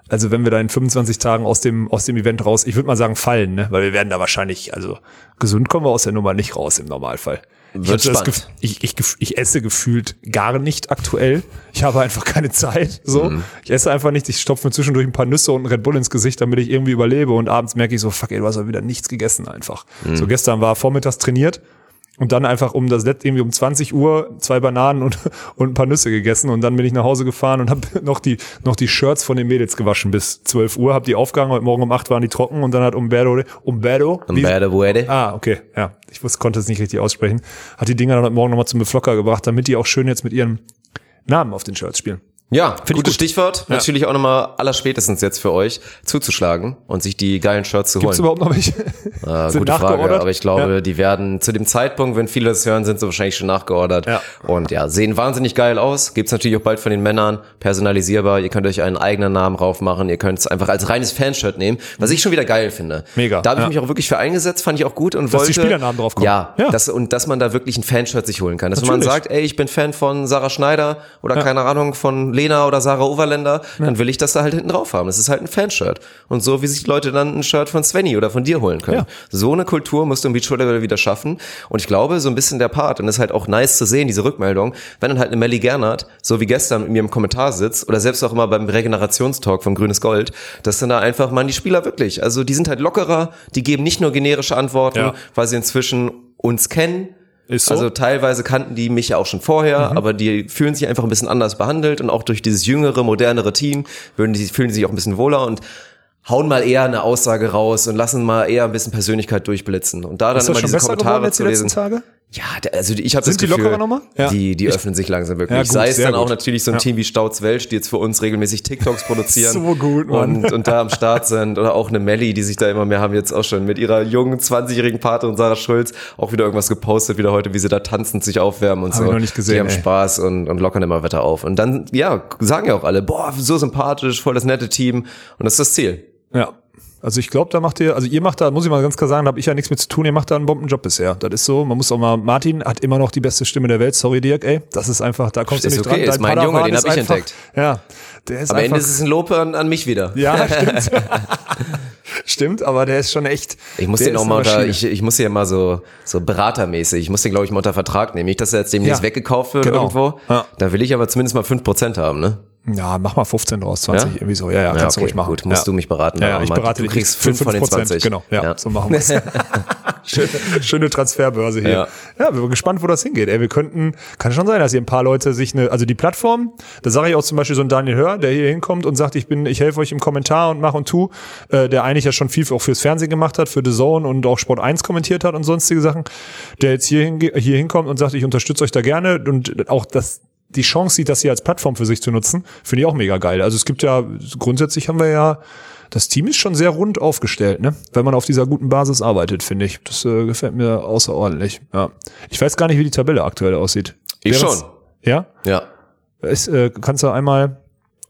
also wenn wir da in 25 Tagen aus dem, aus dem Event raus, ich würde mal sagen, fallen, ne? Weil wir werden da wahrscheinlich, also gesund kommen wir aus der Nummer nicht raus im Normalfall. Ich, Wird hab das ich, ich, ich esse gefühlt gar nicht aktuell. Ich habe einfach keine Zeit. So, Mhm. ich esse einfach nicht. Ich stopfe mir zwischendurch ein paar Nüsse und ein Red Bull ins Gesicht, damit ich irgendwie überlebe. Und abends merke ich so, fuck, ey, du hast ja wieder nichts gegessen einfach. Mhm. So gestern war vormittags trainiert und dann einfach um das Let- irgendwie um 20 Uhr zwei Bananen und, und ein paar Nüsse gegessen und dann bin ich nach Hause gefahren und habe noch die noch die Shirts von den Mädels gewaschen bis 12 Uhr, habe die aufgehangen, heute Morgen um 8 waren die trocken und dann hat Umberto Umberto Umberto Buede. Ah, okay, ja. Ich wusste, konnte es nicht richtig aussprechen. Hat die Dinger dann heute Morgen nochmal zum Beflocker gebracht, damit die auch schön jetzt mit ihrem Namen auf den Shirts spielen. Ja, ich gutes gut. Stichwort. Ja. Natürlich auch nochmal allerspätestens jetzt für euch zuzuschlagen und sich die geilen Shirts zu Gibt's holen. überhaupt noch welche? Äh, gute Frage, aber ich glaube, Ja. die werden zu dem Zeitpunkt, wenn viele das hören, sind sie wahrscheinlich schon nachgeordert. Ja. Und ja, sehen wahnsinnig geil aus. Gibt's natürlich auch bald von den Männern, personalisierbar. Ihr könnt euch einen eigenen Namen raufmachen. Ihr könnt es einfach als reines Fanshirt nehmen, was ich schon wieder geil finde. Mega, Da habe ich ja. mich auch wirklich für eingesetzt, fand ich auch gut und Dass wollte. die Spielernamen draufkommen. Ja, Ja. Das, und dass man da wirklich ein Fanshirt sich holen kann. Dass man Natürlich. sagt, ey, ich bin Fan von Sarah Schneider oder keine Ahnung von Lena oder Sarah Overländer, dann will ich das da halt hinten drauf haben. Das ist halt ein Fanshirt. Und so wie sich Leute dann ein Shirt von Svenny oder von dir holen können. Ja. So eine Kultur musst du im Beachvolleyball wieder schaffen. Und ich glaube, so ein bisschen der Part, und das ist halt auch nice zu sehen, diese Rückmeldung, wenn dann halt eine Melly Gernert, so wie gestern mit mir im Kommentar sitzt, oder selbst auch immer beim Regenerationstalk von Grünes Gold, dass dann da einfach man die Spieler wirklich, also die sind halt lockerer, die geben nicht nur generische Antworten, Ja. weil sie inzwischen uns kennen, Ist so. Mhm. also teilweise kannten die mich ja auch schon vorher, aber die fühlen sich einfach ein bisschen anders behandelt und auch durch dieses jüngere, modernere Team würden die, fühlen die sich auch ein bisschen wohler und hauen mal eher eine Aussage raus und lassen mal eher ein bisschen Persönlichkeit durchblitzen. Und da dann immer diese geworden Kommentare die zu letzten lesen. Tage? Ja, also ich habe das Sind die Gefühl, lockerer nochmal? Ja. die, die öffnen sich langsam wirklich. Ja, gut, Sei es dann auch gut. natürlich so ein Ja. Team wie Stauz Welsch, die jetzt für uns regelmäßig TikToks produzieren. So gut, Mann. Und, und da am Start sind. Oder auch eine Melli, die sich da immer mehr haben jetzt auch schon mit ihrer jungen 20-jährigen Partnerin Sarah Schulz auch wieder irgendwas gepostet, wieder heute, wie sie da tanzend sich aufwärmen und Hab so. ich noch nicht gesehen, Die haben ey. Spaß und, und lockern immer weiter auf. Und dann, ja, sagen ja auch alle, boah, so sympathisch, voll das nette Team. Und das ist das Ziel. Ja. Also ich glaube, da macht ihr, also ihr macht da, muss ich mal ganz klar sagen, da habe ich ja nichts mit zu tun, ihr macht da einen Bombenjob bisher. Das ist so, man muss auch mal, Martin hat immer noch die beste Stimme der Welt, sorry Dirk, ey, das ist einfach, da kommst du Ist nicht okay, dran. ist Dein mein Padawan Junge, den ist hab ich einfach, entdeckt. Ja, der ist Am einfach, Ende ist es ein Lob an, an mich wieder. ja, stimmt. stimmt, aber der ist schon echt. Ich muss den auch ist mal unter, ich, ich muss ja mal so, so beratermäßig, ich muss den glaube ich mal unter Vertrag nehmen. Nicht, dass er jetzt demnächst Ja, weggekauft wird genau. irgendwo. Ja. Da will ich aber zumindest mal 5% haben, ne? Ja, mach mal 15 draus, 20, Ja? irgendwie so. Ja, ja, kannst du ruhig machen. Gut, musst ja. du mich beraten. Ja, ja ich berate du dich kriegst für 5 von den 5%, 20. Genau, ja, so machen wir's. schöne, schöne Transferbörse hier. Ja. Ja. wir sind gespannt, wo das hingeht. Ey, wir könnten, kann schon sein, dass hier ein paar Leute sich eine, also die Plattform, da sage ich auch zum Beispiel so einen Daniel Hör, der hier hinkommt und sagt, ich bin, ich helfe euch im Kommentar und mach und tu, äh, der eigentlich ja schon viel auch fürs Fernsehen gemacht hat, für The Zone und auch Sport 1 kommentiert hat und sonstige Sachen, der jetzt hier, hinge- hier hinkommt und sagt, ich unterstütze euch da gerne und auch das, die Chance sieht, das hier als Plattform für sich zu nutzen, finde ich auch mega geil. Also es gibt ja, grundsätzlich haben wir ja, das Team ist schon sehr rund aufgestellt, ne? Wenn man auf dieser guten Basis arbeitet, finde ich. Das äh, gefällt mir außerordentlich. Ja. Ich weiß gar nicht, wie die Tabelle aktuell aussieht. Ich Während's- schon. Ja? Ja. Es, äh, kannst du einmal,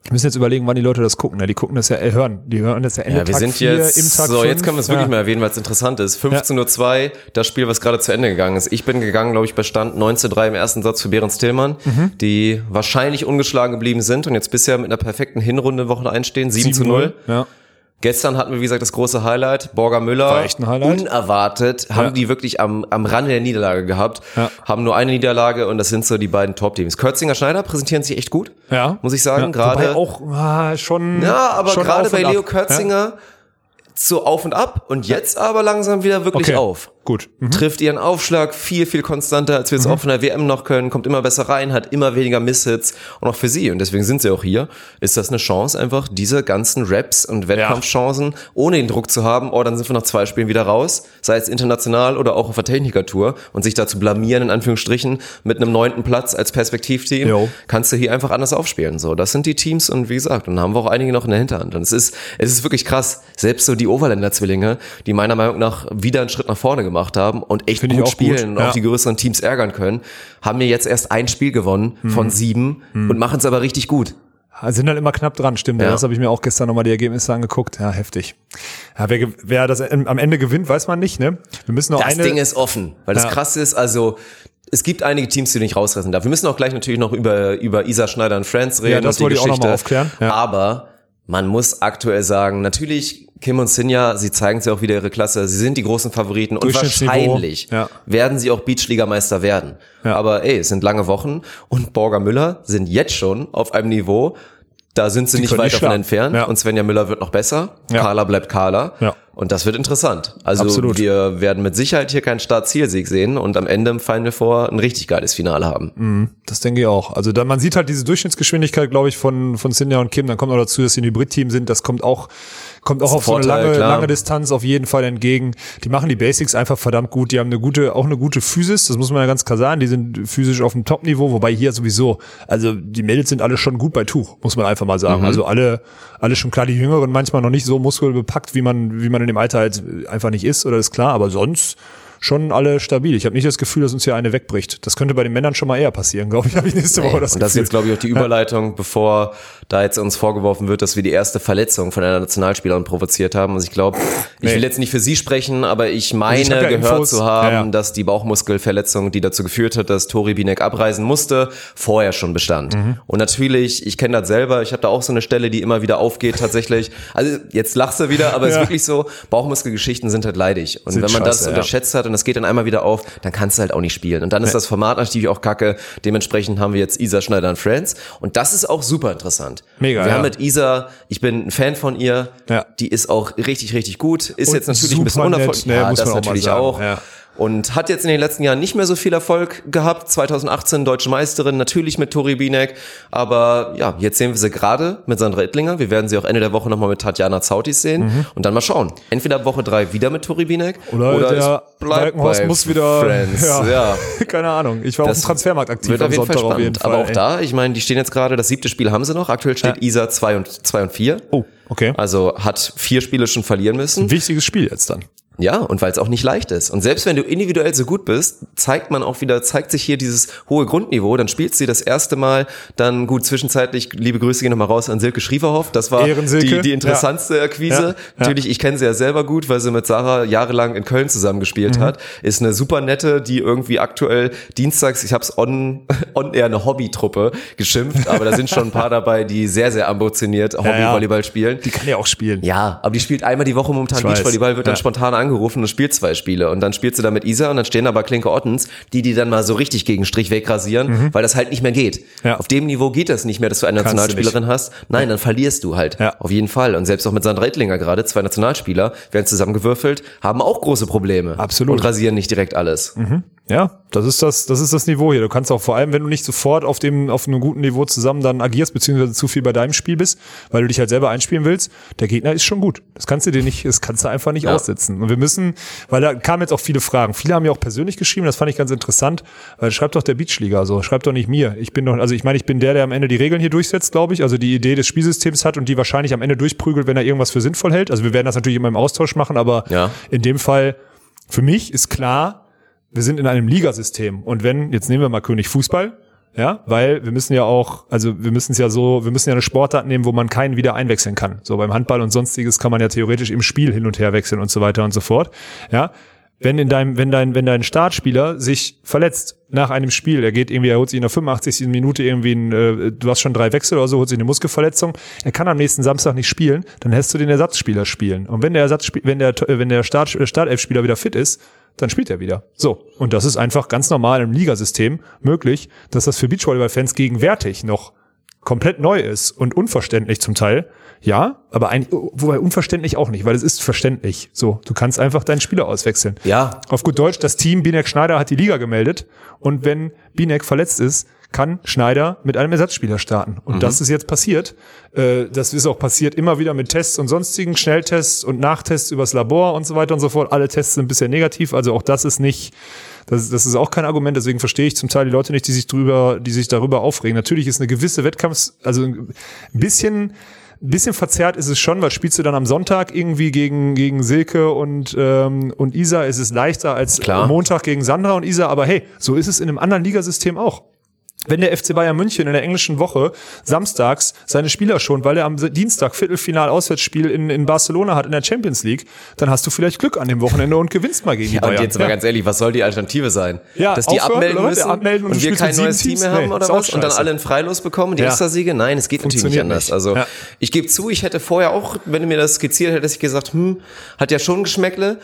wir müssen jetzt überlegen, wann die Leute das gucken. Ne? Die gucken das ja, äh, hören. Die hören das ja Ende Ja, wir Tag sind vier, jetzt, im Tag so, jetzt fünf. können wir es wirklich ja. mal erwähnen, weil es interessant ist. 15.02 Uhr, das Spiel, was gerade zu Ende gegangen ist. Ich bin gegangen, glaube ich, bei Stand 19.3 im ersten Satz für Behrens Tillmann, Mhm. die wahrscheinlich ungeschlagen geblieben sind und jetzt bisher mit einer perfekten Hinrunde Woche einstehen, 7 zu 0. Ja. Gestern hatten wir, wie gesagt, das große Highlight. Borger Müller. Highlight. Unerwartet haben Ja. die wirklich am, am Rande der Niederlage gehabt. Ja. Haben nur eine Niederlage und das sind so die beiden Top-Teams. Kürzinger Schneider präsentieren sich echt gut. Ja. Muss ich sagen. Ja, Gerade. Auch ah, schon. Ja, aber gerade bei. Leo Kürzinger so auf und ab und jetzt aber langsam wieder wirklich Okay. auf. Gut. Mhm. Trifft ihren Aufschlag viel, viel konstanter, als wir es auch von der WM noch können, kommt immer besser rein, hat immer weniger Misshits und auch für sie, und deswegen sind sie auch hier, ist das eine Chance, einfach diese ganzen Raps und Wettkampfchancen, ohne den Druck zu haben, oh, dann sind wir nach zwei Spielen wieder raus, sei es international oder auch auf der Technikertour und sich da zu blamieren, in Anführungsstrichen, mit einem neunten Platz als Perspektivteam, Jo. kannst du hier einfach anders aufspielen. So, das sind die Teams und wie gesagt, dann haben wir auch einige noch in der Hinterhand. Und es ist, es ist wirklich krass. Selbst so die Overländer Zwillinge, die meiner Meinung nach wieder einen Schritt nach vorne gemacht haben und echt Finde ich gut auch spielen gut, und ja. auch die größeren Teams ärgern können, haben mir jetzt erst ein Spiel gewonnen Mhm. von sieben und machen es aber richtig gut. Sind dann immer knapp dran, stimmt. Ja. Das habe ich mir auch gestern nochmal die Ergebnisse angeguckt. Ja, heftig. Ja, wer, wer das am Ende gewinnt, weiß man nicht, ne? Wir müssen noch Das eine. Ding ist offen, weil das Ja. krass ist, also es gibt einige Teams, die du nicht rausreißen darf. Wir müssen auch gleich natürlich noch über, über Isa Schneider und Friends reden. Ja, das und die wollte ich auch noch Geschichte. mal aufklären. Ja. Aber man muss aktuell sagen, natürlich Kim und Sinja, sie zeigen ja auch wieder ihre Klasse. Sie sind die großen Favoriten und wahrscheinlich Ja. werden sie auch Beachligameister werden. Ja. Aber ey, es sind lange Wochen und Borger Müller sind jetzt schon auf einem Niveau, da sind sie nicht können weit nicht davon entfernt. Ja. Und Svenja Müller wird noch besser. Ja. Carla bleibt Carla. Ja. Und das wird interessant. Also Absolut. wir werden mit Sicherheit hier keinen Start-Zielsieg sehen und am Ende im Final Four ein richtig geiles Finale haben. Das denke ich auch. Also da, man sieht halt diese Durchschnittsgeschwindigkeit, glaube ich, von, von Sinja und Kim. Dann kommt noch dazu, dass sie ein Hybrid-Team sind. Das kommt auch, kommt auch auf so eine Vorteil, lange, klar. lange Distanz auf jeden Fall entgegen. Die machen die Basics einfach verdammt gut. Die haben eine gute, auch eine gute Physis. Das muss man ja ganz klar sagen. Die sind physisch auf dem Top-Niveau, wobei hier sowieso, also die Mädels sind alle schon gut bei Tuch, muss man einfach mal sagen. Also alle, alle schon klar, die Jüngeren manchmal noch nicht so muskelbepackt, wie man, wie man in dem Alter halt einfach nicht ist, oder ist klar, aber sonst schon alle stabil. Ich habe nicht das Gefühl, dass uns hier eine wegbricht. Das könnte bei den Männern schon mal eher passieren, glaube ich, habe ich nächste Woche das und das ist jetzt, glaube ich, auch die Überleitung, bevor da jetzt uns vorgeworfen wird, dass wir die erste Verletzung von einer Nationalspielerin provoziert haben. Also ich glaube, ich Nee. will jetzt nicht für sie sprechen, aber ich meine ich gehört Infos. zu haben, Ja, ja. dass die Bauchmuskelverletzung, die dazu geführt hat, dass Tori Binek abreisen musste, vorher schon bestand. Mhm. Und natürlich, ich kenne das selber, ich habe da auch so eine Stelle, die immer wieder aufgeht tatsächlich. Also jetzt lachst du wieder, aber es Ja. ist wirklich so, Bauchmuskelgeschichten sind halt leidig. Und Sind wenn man das scheiße, ja. unterschätzt hat und das geht dann einmal wieder auf, dann kannst du halt auch nicht spielen. Und dann ist das Format natürlich auch kacke. Dementsprechend haben wir jetzt Isa Schneider und Friends. Und das ist auch super interessant. Mega, Wir ja. haben mit Isa, ich bin ein Fan von ihr. Ja. Die ist auch richtig, richtig gut. Ist Und jetzt natürlich ein bisschen unerfolgreich. ne, ja, das natürlich auch. ja. Und hat jetzt in den letzten Jahren nicht mehr so viel Erfolg gehabt. 2018 Deutsche Meisterin, natürlich mit Tori Binek. Aber ja, jetzt sehen wir sie gerade mit Sandra Ittlinger. Wir werden sie auch Ende der Woche nochmal mit Tatjana Zautis sehen. Und dann mal schauen. Entweder Woche drei wieder mit Tori Binek. Mhm. Oder, der es bleibt Balkenhorst bei muss wieder, Friends. ja. keine Ahnung. Ich war auf Das dem Transfermarkt aktiv Wird am auf jeden Sonntag Fall auf jeden spannend. Fall. Aber auch ey. da, ich meine, die stehen jetzt gerade, das siebte Spiel haben sie noch. Aktuell steht Isa 2 und, 2 und 4. Oh, okay. Also hat vier Spiele schon verlieren müssen. Wichtiges Spiel jetzt dann. Ja, und weil es auch nicht leicht ist. Und selbst wenn du individuell so gut bist, zeigt man auch wieder, zeigt sich hier dieses hohe Grundniveau. Dann spielst du das erste Mal, dann gut zwischenzeitlich, liebe Grüße gehen nochmal raus an Silke Schrieverhoff. Das war die, die interessantste Akquise. Ja, ja. Natürlich, ich kenne sie ja selber gut, weil sie mit Sarah jahrelang in Köln zusammengespielt Mhm. hat. Ist eine super nette, die irgendwie aktuell dienstags, ich hab's on, on eher eine Hobbytruppe geschimpft, aber da sind schon ein paar dabei, die sehr, sehr ambitioniert Hobbyvolleyball spielen. Die kann ja auch spielen. Ja, aber die spielt einmal die Woche momentan. Beachvolleyball, wird dann Ja. spontan angerufen und spielt zwei Spiele. Und dann spielt sie da mit Isa und dann stehen aber Klinke Ottens, die die dann mal so richtig gegen Strich wegrasieren, weil das halt nicht mehr geht. Mhm. Ja. Auf dem Niveau geht das nicht mehr, dass du eine Kannst du Nationalspielerin hast. Nein, dann verlierst du halt. Ja. Auf jeden Fall. Und selbst auch mit Sandra Ettlinger gerade, zwei Nationalspieler, werden zusammengewürfelt, haben auch große Probleme. Absolut. Und rasieren nicht direkt alles. Ja, das ist das, das ist das Niveau hier. Du kannst auch vor allem, wenn du nicht sofort auf dem, auf einem guten Niveau zusammen dann agierst, beziehungsweise zu viel bei deinem Spiel bist, weil du dich halt selber einspielen willst, der Gegner ist schon gut. Das kannst du dir nicht, das kannst du einfach nicht Ja. aussitzen. Und wir müssen, weil da kamen jetzt auch viele Fragen. Viele haben ja auch persönlich geschrieben, das fand ich ganz interessant, weil schreibt doch der Beachliga so, schreibt doch nicht mir. Ich bin doch, also ich meine, ich bin der, der am Ende die Regeln hier durchsetzt, glaube ich, also die Idee des Spielsystems hat und die wahrscheinlich am Ende durchprügelt, wenn er irgendwas für sinnvoll hält. Also wir werden das natürlich immer im Austausch machen, aber Ja. in dem Fall, für mich ist klar, wir sind in einem Ligasystem. Und wenn, jetzt nehmen wir mal König Fußball, ja, weil wir müssen ja auch, also wir müssen es ja so, wir müssen ja eine Sportart nehmen, wo man keinen wieder einwechseln kann. So beim Handball und sonstiges kann man ja theoretisch im Spiel hin und her wechseln und so weiter und so fort. Ja. Wenn in deinem, wenn dein, wenn dein Startspieler sich verletzt nach einem Spiel, er geht irgendwie, er holt sich in der 85. Minute irgendwie ein, äh, du hast schon drei Wechsel oder so, holt sich eine Muskelverletzung, er kann am nächsten Samstag nicht spielen, dann lässt du den Ersatzspieler spielen. Und wenn der Ersatzspiel, wenn der, wenn der Start, Startelfspieler wieder fit ist, dann spielt er wieder. So. Und das ist einfach ganz normal im Ligasystem möglich, dass das für Beachvolleyball-Fans gegenwärtig noch komplett neu ist und unverständlich zum Teil. Ja, aber ein, wobei unverständlich auch nicht, weil es ist verständlich. So, du kannst einfach deinen Spieler auswechseln. Ja. Auf gut Deutsch, das Team Binek Schneider hat die Liga gemeldet und wenn Binek verletzt ist, kann Schneider mit einem Ersatzspieler starten. Und das ist jetzt passiert. Äh, das ist auch passiert immer wieder mit Tests und sonstigen Schnelltests und Nachtests übers Labor und so weiter und so fort. Alle Tests sind bisher negativ, also auch das ist nicht, das, das ist auch kein Argument, deswegen verstehe ich zum Teil die Leute nicht, die sich drüber, die sich darüber aufregen. Natürlich ist eine gewisse Wettkampfs, also ein bisschen, bisschen verzerrt ist es schon, weil spielst du dann am Sonntag irgendwie gegen, gegen Silke und, ähm, und Isa, ist es leichter als Klar. Montag gegen Sandra und Isa, aber hey, so ist es in einem anderen Ligasystem auch. Wenn der FC Bayern München in der englischen Woche samstags seine Spieler schon, weil er am Dienstag Viertelfinal Auswärtsspiel in, in Barcelona hat in der Champions League, dann hast du vielleicht Glück an dem Wochenende und gewinnst mal gegen die Ja, Bayern. und jetzt mal ganz ehrlich, was soll die Alternative sein? Ja, Dass die aufhören, abmelden müssen Abmelden und und, wir kein neues Team mehr haben Nee, oder was? Und dann alle in Freilos bekommen, die Ja. Extrasiege? Nein, es geht natürlich nicht anders. Also Ja. ich gebe zu, ich hätte vorher auch, wenn du mir das skizziert hättest, ich gesagt, hm, hat ja schon Geschmäckle.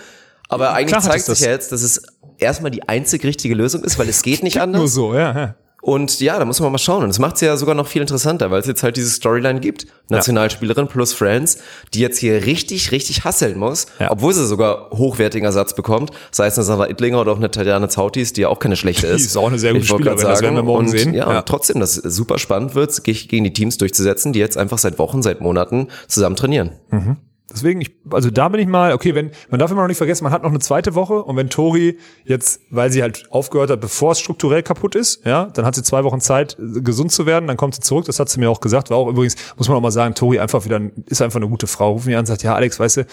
Aber eigentlich Klar zeigt es das. sich ja jetzt, dass es erstmal die einzig richtige Lösung ist, weil es geht nicht Nur anders. so, ja. ja. Und ja, da muss man mal schauen. Und es macht es ja sogar noch viel interessanter, weil es jetzt halt diese Storyline gibt. Nationalspielerin plus Friends, die jetzt hier richtig, richtig hasseln muss, Ja. obwohl sie sogar hochwertigen Ersatz bekommt. Sei es eine Sarah Ittlinger oder auch eine Tatjana Zautis, die ja auch keine schlechte ist. ist auch eine sehr gute Ich Spielerin, das werden wir morgen und, sehen. Ja, Ja. und trotzdem, dass es super spannend wird, ge- gegen die Teams durchzusetzen, die jetzt einfach seit Wochen, seit Monaten zusammen trainieren. Deswegen, ich, also da bin ich mal, okay, wenn, man darf immer noch nicht vergessen, man hat noch eine zweite Woche und wenn Tori jetzt, weil sie halt aufgehört hat, bevor es strukturell kaputt ist, ja, dann hat sie zwei Wochen Zeit, gesund zu werden, dann kommt sie zurück, das hat sie mir auch gesagt, war auch übrigens, muss man auch mal sagen, Tori einfach wieder, ist einfach eine gute Frau, ruft mich an sagt, ja, Alex, weißt du,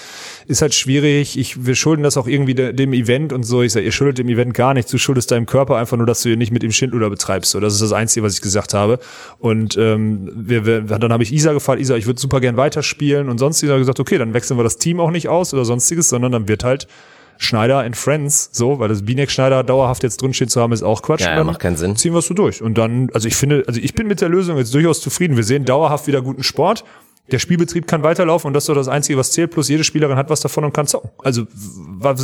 ist halt schwierig, ich, wir schulden das auch irgendwie de, dem Event und so, ich sage, ihr schuldet dem Event gar nichts, du schuldest deinem Körper einfach nur, dass du ihn nicht mit ihm Schindluder betreibst, so, das ist das Einzige, was ich gesagt habe. Und ähm, wir, wir, dann habe ich Isa gefragt, Isa, ich würde super gern weiterspielen. Und sonst Isa gesagt, okay, dann wechseln wir das Team auch nicht aus oder sonstiges, sondern dann wird halt Schneider and Friends, so, weil das Binek Schneider dauerhaft jetzt drinstehen zu haben, ist auch Quatsch. Ja, ja, Dann macht keinen Sinn. Ziehen wir es so durch. Und dann, also ich finde, also ich bin mit der Lösung jetzt durchaus zufrieden. Wir sehen dauerhaft wieder guten Sport. Der Spielbetrieb kann weiterlaufen und das ist doch das Einzige, was zählt. Plus jede Spielerin hat was davon und kann zocken. Also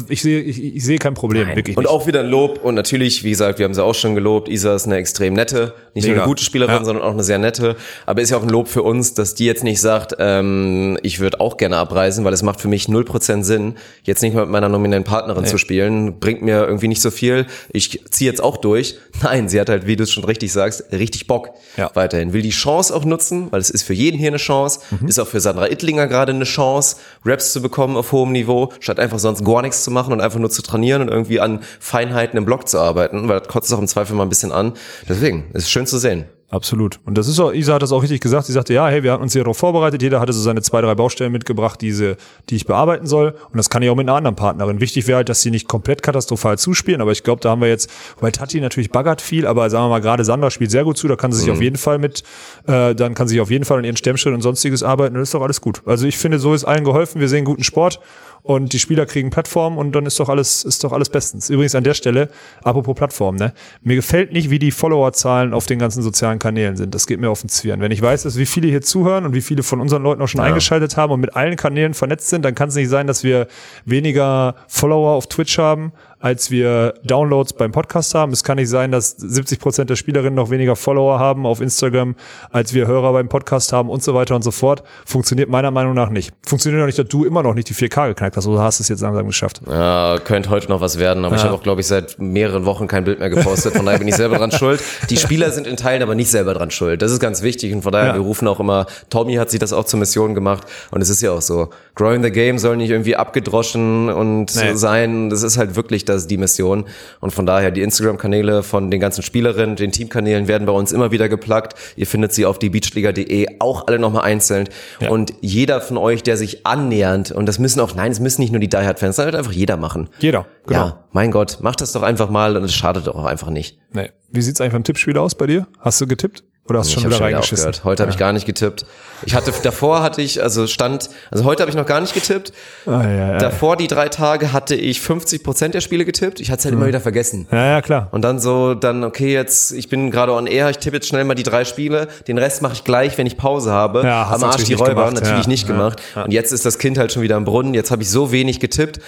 ich sehe, ich, ich sehe kein Problem, wirklich Und nicht. auch wieder ein Lob. Und natürlich, wie gesagt, wir haben sie auch schon gelobt. Isa ist eine extrem nette, nicht nur Mega. eine gute Spielerin, Ja. sondern auch eine sehr nette. Aber ist ja auch ein Lob für uns, dass die jetzt nicht sagt, ähm, ich würde auch gerne abreisen, weil es macht für mich 0% Sinn, jetzt nicht mal mit meiner nominellen Partnerin zu spielen. Bringt mir irgendwie nicht so viel. Ich ziehe jetzt auch durch. Nein, sie hat halt, wie du es schon richtig sagst, richtig Bock Ja. weiterhin. Will die Chance auch nutzen, weil es ist für jeden hier eine Chance. Mhm. Ist auch für Sandra Ittlinger gerade eine Chance, Raps zu bekommen auf hohem Niveau, statt einfach sonst gar nichts zu machen und einfach nur zu trainieren und irgendwie an Feinheiten im Block zu arbeiten, weil das kotzt auch im Zweifel mal ein bisschen an. Deswegen, es ist schön zu sehen. Absolut. Und das ist auch, Isa hat das auch richtig gesagt. Sie sagte, ja, hey, wir hatten uns hier darauf vorbereitet. Jeder hatte so seine zwei, drei Baustellen mitgebracht, diese, die ich bearbeiten soll. Und das kann ich auch mit einer anderen Partnerin. Wichtig wäre halt, dass sie nicht komplett katastrophal zuspielen. Aber ich glaube, da haben wir jetzt, weil Tati natürlich baggert viel, aber sagen wir mal, gerade Sandra spielt sehr gut zu. Da kann sie sich auf jeden Fall mit, äh, dann kann sie sich auf jeden Fall an ihren Stemmschritt und sonstiges arbeiten. Und das ist doch alles gut. Also ich finde, so ist allen geholfen. Wir sehen guten Sport. Und die Spieler kriegen Plattformen und dann ist doch alles, ist doch alles bestens. Übrigens an der Stelle, apropos Plattform, ne? Mir gefällt nicht, wie die Followerzahlen auf den ganzen sozialen Kanälen sind. Das geht mir auf den Zwirn. Wenn ich weiß, dass wie viele hier zuhören und wie viele von unseren Leuten auch schon eingeschaltet haben und mit allen Kanälen vernetzt sind, dann kann es nicht sein, dass wir weniger Follower auf Twitch haben, als wir Downloads beim Podcast haben. Es kann nicht sein, dass 70 Prozent der Spielerinnen noch weniger Follower haben auf Instagram, als wir Hörer beim Podcast haben und so weiter und so fort. Funktioniert meiner Meinung nach nicht. Funktioniert auch nicht, dass du immer noch nicht die 4K geknackt hast oder hast es jetzt langsam geschafft. Ja, könnte heute noch was werden, aber ich habe auch, glaube ich, seit mehreren Wochen kein Bild mehr gepostet. Von daher bin ich selber dran schuld. Die Spieler sind in Teilen aber nicht selber dran schuld. Das ist ganz wichtig und von daher, Ja. wir rufen auch immer, Tommy hat sich das auch zur Mission gemacht und es ist ja auch so. Growing the Game soll nicht irgendwie abgedroschen und Nee. sein. Das ist halt wirklich das die Mission. Und von daher, die Instagram-Kanäle von den ganzen Spielerinnen, den Teamkanälen werden bei uns immer wieder geplagt. Ihr findet sie auf die beachliga.de auch alle nochmal einzeln. Ja. Und jeder von euch, der sich annähernd, und das müssen auch, nein, es müssen nicht nur die Die Hard-Fans, das wird einfach jeder machen. Jeder, genau. Ja, mein Gott, mach das doch einfach mal und es schadet doch auch einfach nicht. Nee. Wie sieht's eigentlich beim Tippspiel aus bei dir? Hast du getippt? Oder hast du Ich schon wieder schon wieder reingeschissen? aufgehört. Heute habe ich gar nicht getippt. Ich hatte davor hatte ich also stand also heute habe ich noch gar nicht getippt. Ah, ja, ja. Davor die drei Tage hatte ich 50 Prozent der Spiele getippt. Ich hatte es halt Hm. immer wieder vergessen. ja, ja, klar. Und dann so, dann, okay, jetzt, ich bin gerade on air, ich tippe jetzt schnell mal die drei Spiele, den Rest mache ich gleich, wenn ich Pause habe. Ja, Am Arsch natürlich die nicht Räuber, gemacht, natürlich ja. nicht Ja, gemacht. Und jetzt ist das Kind halt schon wieder im Brunnen, jetzt habe ich so wenig getippt.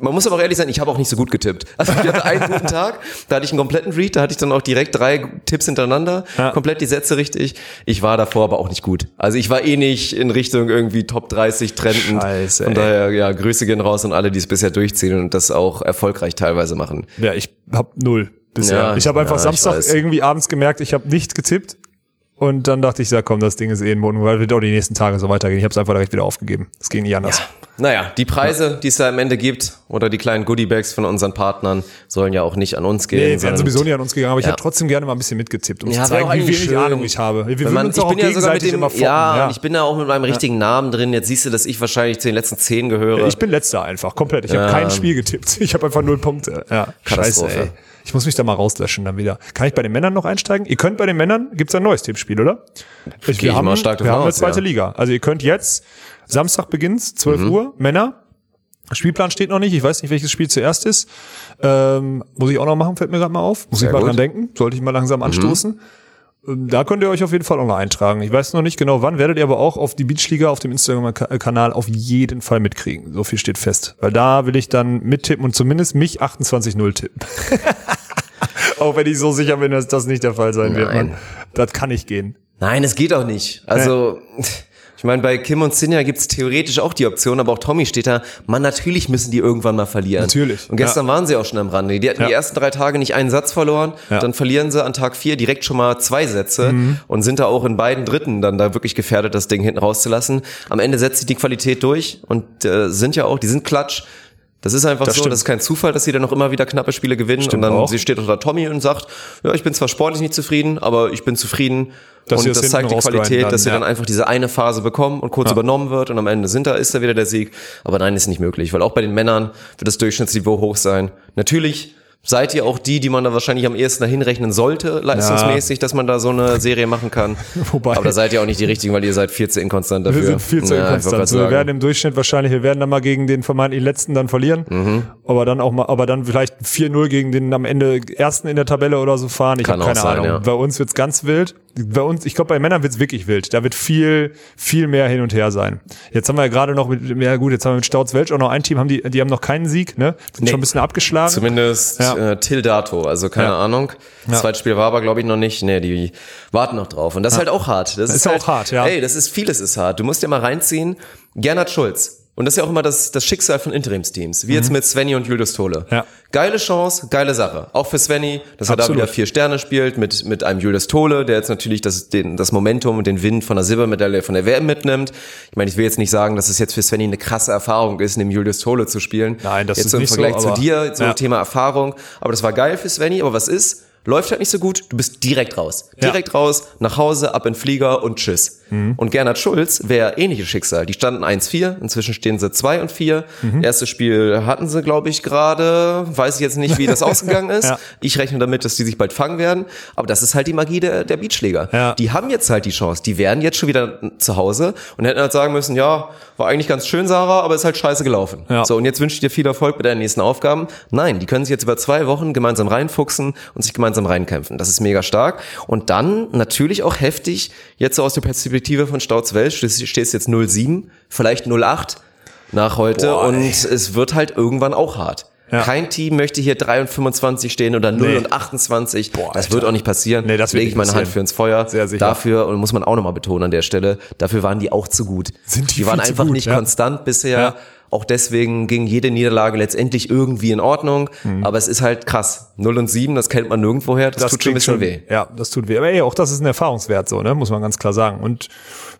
Man muss aber auch ehrlich sein, ich habe auch nicht so gut getippt. Also ich hatte einen guten Tag, da hatte ich einen kompletten Read, da hatte ich dann auch direkt drei Tipps hintereinander, Ja. komplett die Sätze richtig. Ich war davor aber auch nicht gut. Also ich war eh nicht in Richtung irgendwie Top 30 trendend. Scheiße, Von daher, ja, Grüße gehen raus an alle, die es bisher durchziehen und das auch erfolgreich teilweise machen. Ja, ich hab null bisher. Ja, ich habe einfach ja, Samstag irgendwie abends gemerkt, ich habe nichts getippt. Und dann dachte ich, ja komm, das Ding ist eh in Boden, weil wird auch die nächsten Tage so weitergehen. Ich habe es einfach direkt wieder aufgegeben. Es ging nicht anders. Naja, die Preise, die es da am Ende gibt, oder die kleinen Goodiebags von unseren Partnern, sollen ja auch nicht an uns gehen. Nee, wären sondern- sowieso nicht an uns gegangen, aber ich Ja. hätte trotzdem gerne mal ein bisschen mitgetippt, um Ja, zu zeigen, auch wie wenig schön. Ahnung ich habe. Wir würden uns ich auch ja mit gegenseitig dem, immer foppen. ja, ich bin ja auch mit meinem richtigen Namen drin. Jetzt siehst du, dass ich wahrscheinlich zu den letzten zehn gehöre. Ich bin letzter einfach, komplett. Ich habe Ja. kein Spiel getippt. Ich habe einfach null Punkte. Ja, Katastrophe. Scheiße, ey. Ich muss mich da mal rauslöschen dann wieder. Kann ich bei den Männern noch einsteigen? Ihr könnt bei den Männern, gibt's ein neues Tippspiel, oder? Ich, Gehe ich haben, wir haben eine zweite ja. Liga. Also ihr könnt jetzt, Samstag beginnt's, 12 Mhm. Uhr, Männer. Spielplan steht noch nicht. Ich weiß nicht, welches Spiel zuerst ist. Ähm, muss ich auch noch machen, fällt mir gerade mal auf. Muss Sehr ich mal gut. Mhm. dran denken. Sollte ich mal langsam anstoßen. Ähm, Da könnt ihr euch auf jeden Fall auch noch eintragen. Ich weiß noch nicht genau wann, werdet ihr aber auch auf die Beachliga auf dem Instagram-Kanal auf jeden Fall mitkriegen. So viel steht fest. Weil da will ich dann mittippen und zumindest mich 28-0 tippen. Auch wenn ich so sicher bin, dass das nicht der Fall sein wird. Nein. Mann. Das kann nicht gehen. Nein, es geht auch nicht. Also, ich meine, bei Kim und Sinja gibt's theoretisch auch die Option, aber auch Tommy steht da, man, natürlich müssen die irgendwann mal verlieren. Natürlich, Und gestern waren sie auch schon am Rande. Die hatten Ja. die ersten drei Tage nicht einen Satz verloren, Ja. dann verlieren sie an Tag vier direkt schon mal zwei Sätze Mhm. und sind da auch in beiden Dritten dann da wirklich gefährdet, das Ding hinten rauszulassen. Am Ende setzt sich die Qualität durch und äh, sind ja auch, die sind klatsch. Das ist einfach Das so, stimmt. das ist kein Zufall, dass sie dann noch immer wieder knappe Spiele gewinnen Stimmt und dann auch. sie steht unter Tommy und sagt, ja, ich bin zwar sportlich nicht zufrieden, aber ich bin zufrieden. Dass und das zeigt die Qualität, dann, dass sie ja. dann einfach diese eine Phase bekommen und kurz übernommen wird und am Ende sind da, ist da wieder der Sieg. Aber nein, ist nicht möglich, weil auch bei den Männern wird das Durchschnittsniveau hoch sein. Natürlich seid ihr auch die, die man da wahrscheinlich am ehesten dahin rechnen sollte, leistungsmäßig, dass man da so eine Serie machen kann. Wobei- Aber da seid ihr auch nicht die richtigen, weil ihr seid viel zu inkonstant dafür. Wir sind viel zu Ja, inkonstant. So, wir werden im Durchschnitt wahrscheinlich, wir werden dann mal gegen den vermeintlich letzten dann verlieren. Mhm. Aber dann auch mal, aber dann vielleicht 4-0 gegen den am Ende ersten in der Tabelle oder so fahren. Ich habe keine sein, Ahnung. ja. Bei uns wird's ganz wild. Bei uns, ich glaube, bei Männern wird's wirklich wild. Da wird viel, viel mehr hin und her sein. Jetzt haben wir ja gerade noch mit, ja gut, jetzt haben wir mit Stauz Welch auch noch ein Team, haben die, die haben noch keinen Sieg, ne? Sind Nee. schon ein bisschen abgeschlagen. Zumindest Ja. äh, till dato, also keine Ja. Ahnung. Das Ja. zweite Spiel war aber, glaube ich, noch nicht. Nee, die warten noch drauf. Und das ist halt auch hart. Das Ist halt, auch hart, ja. Ey, das ist, vieles ist hart. Du musst dir mal reinziehen. Gernot Schulz. Und das ist ja auch immer das, das Schicksal von Interimsteams. Wie jetzt mit Svenny und Julius Tole. Mhm. Ja. Geile Chance, geile Sache. Auch für Svenny, dass er da Absolut. wieder vier Sterne spielt mit, mit einem Julius Tole, der jetzt natürlich das, den, das Momentum und den Wind von der Silbermedaille von der WM mitnimmt. Ich meine, ich will jetzt nicht sagen, dass es jetzt für Svenny eine krasse Erfahrung ist, neben Julius Tole zu spielen. Nein, das jetzt ist so im nicht so, Vergleich zu dir, so Ja. Thema Erfahrung. Aber das war geil für Svenny. Aber was ist? Läuft halt nicht so gut. Du bist direkt raus. Ja. Mhm. Direkt raus, nach Hause, ab in Flieger und tschüss. Und Gernot Schulz wäre ähnliches Schicksal. Die standen 1-4. Inzwischen stehen sie 2 und 4. Mhm. Erstes Spiel hatten sie, glaube ich, gerade. Weiß ich jetzt nicht, wie das ausgegangen ist. Ja. Ich rechne damit, dass die sich bald fangen werden. Aber das ist halt die Magie der, der Beachschläger. Ja. Die haben jetzt halt die Chance. Die wären jetzt schon wieder zu Hause und hätten halt sagen müssen, ja, war eigentlich ganz schön, Sarah, aber ist halt scheiße gelaufen. Ja. So, und jetzt wünsche ich dir viel Erfolg bei deinen nächsten Aufgaben. Nein, die können sich jetzt über zwei Wochen gemeinsam reinfuchsen und sich gemeinsam reinkämpfen. Das ist mega stark. Und dann natürlich auch heftig, jetzt so aus der Perspektive von Stauz Welt, stehst stehst jetzt 0-7, vielleicht 0-8 nach heute Boah, und es wird halt irgendwann auch hart. Ja. Kein Team möchte hier 3 und 25 stehen oder 0 Nee. und 28. Boah, das Alter. wird auch nicht passieren. Nee, das lege ich meine Hand für ins Feuer. Sehr sicher. Dafür, und muss man auch nochmal betonen an der Stelle, dafür waren die auch zu gut. Sind die waren viel zu einfach gut, nicht ja. konstant bisher. Ja. Auch deswegen ging jede Niederlage letztendlich irgendwie in Ordnung. Mhm. Aber es ist halt krass. 0 und 7, das kennt man nirgendwoher. Das, tut schon ein bisschen weh. Ja, das tut weh. Aber ey, auch das ist ein Erfahrungswert so, ne? Muss man ganz klar sagen. Und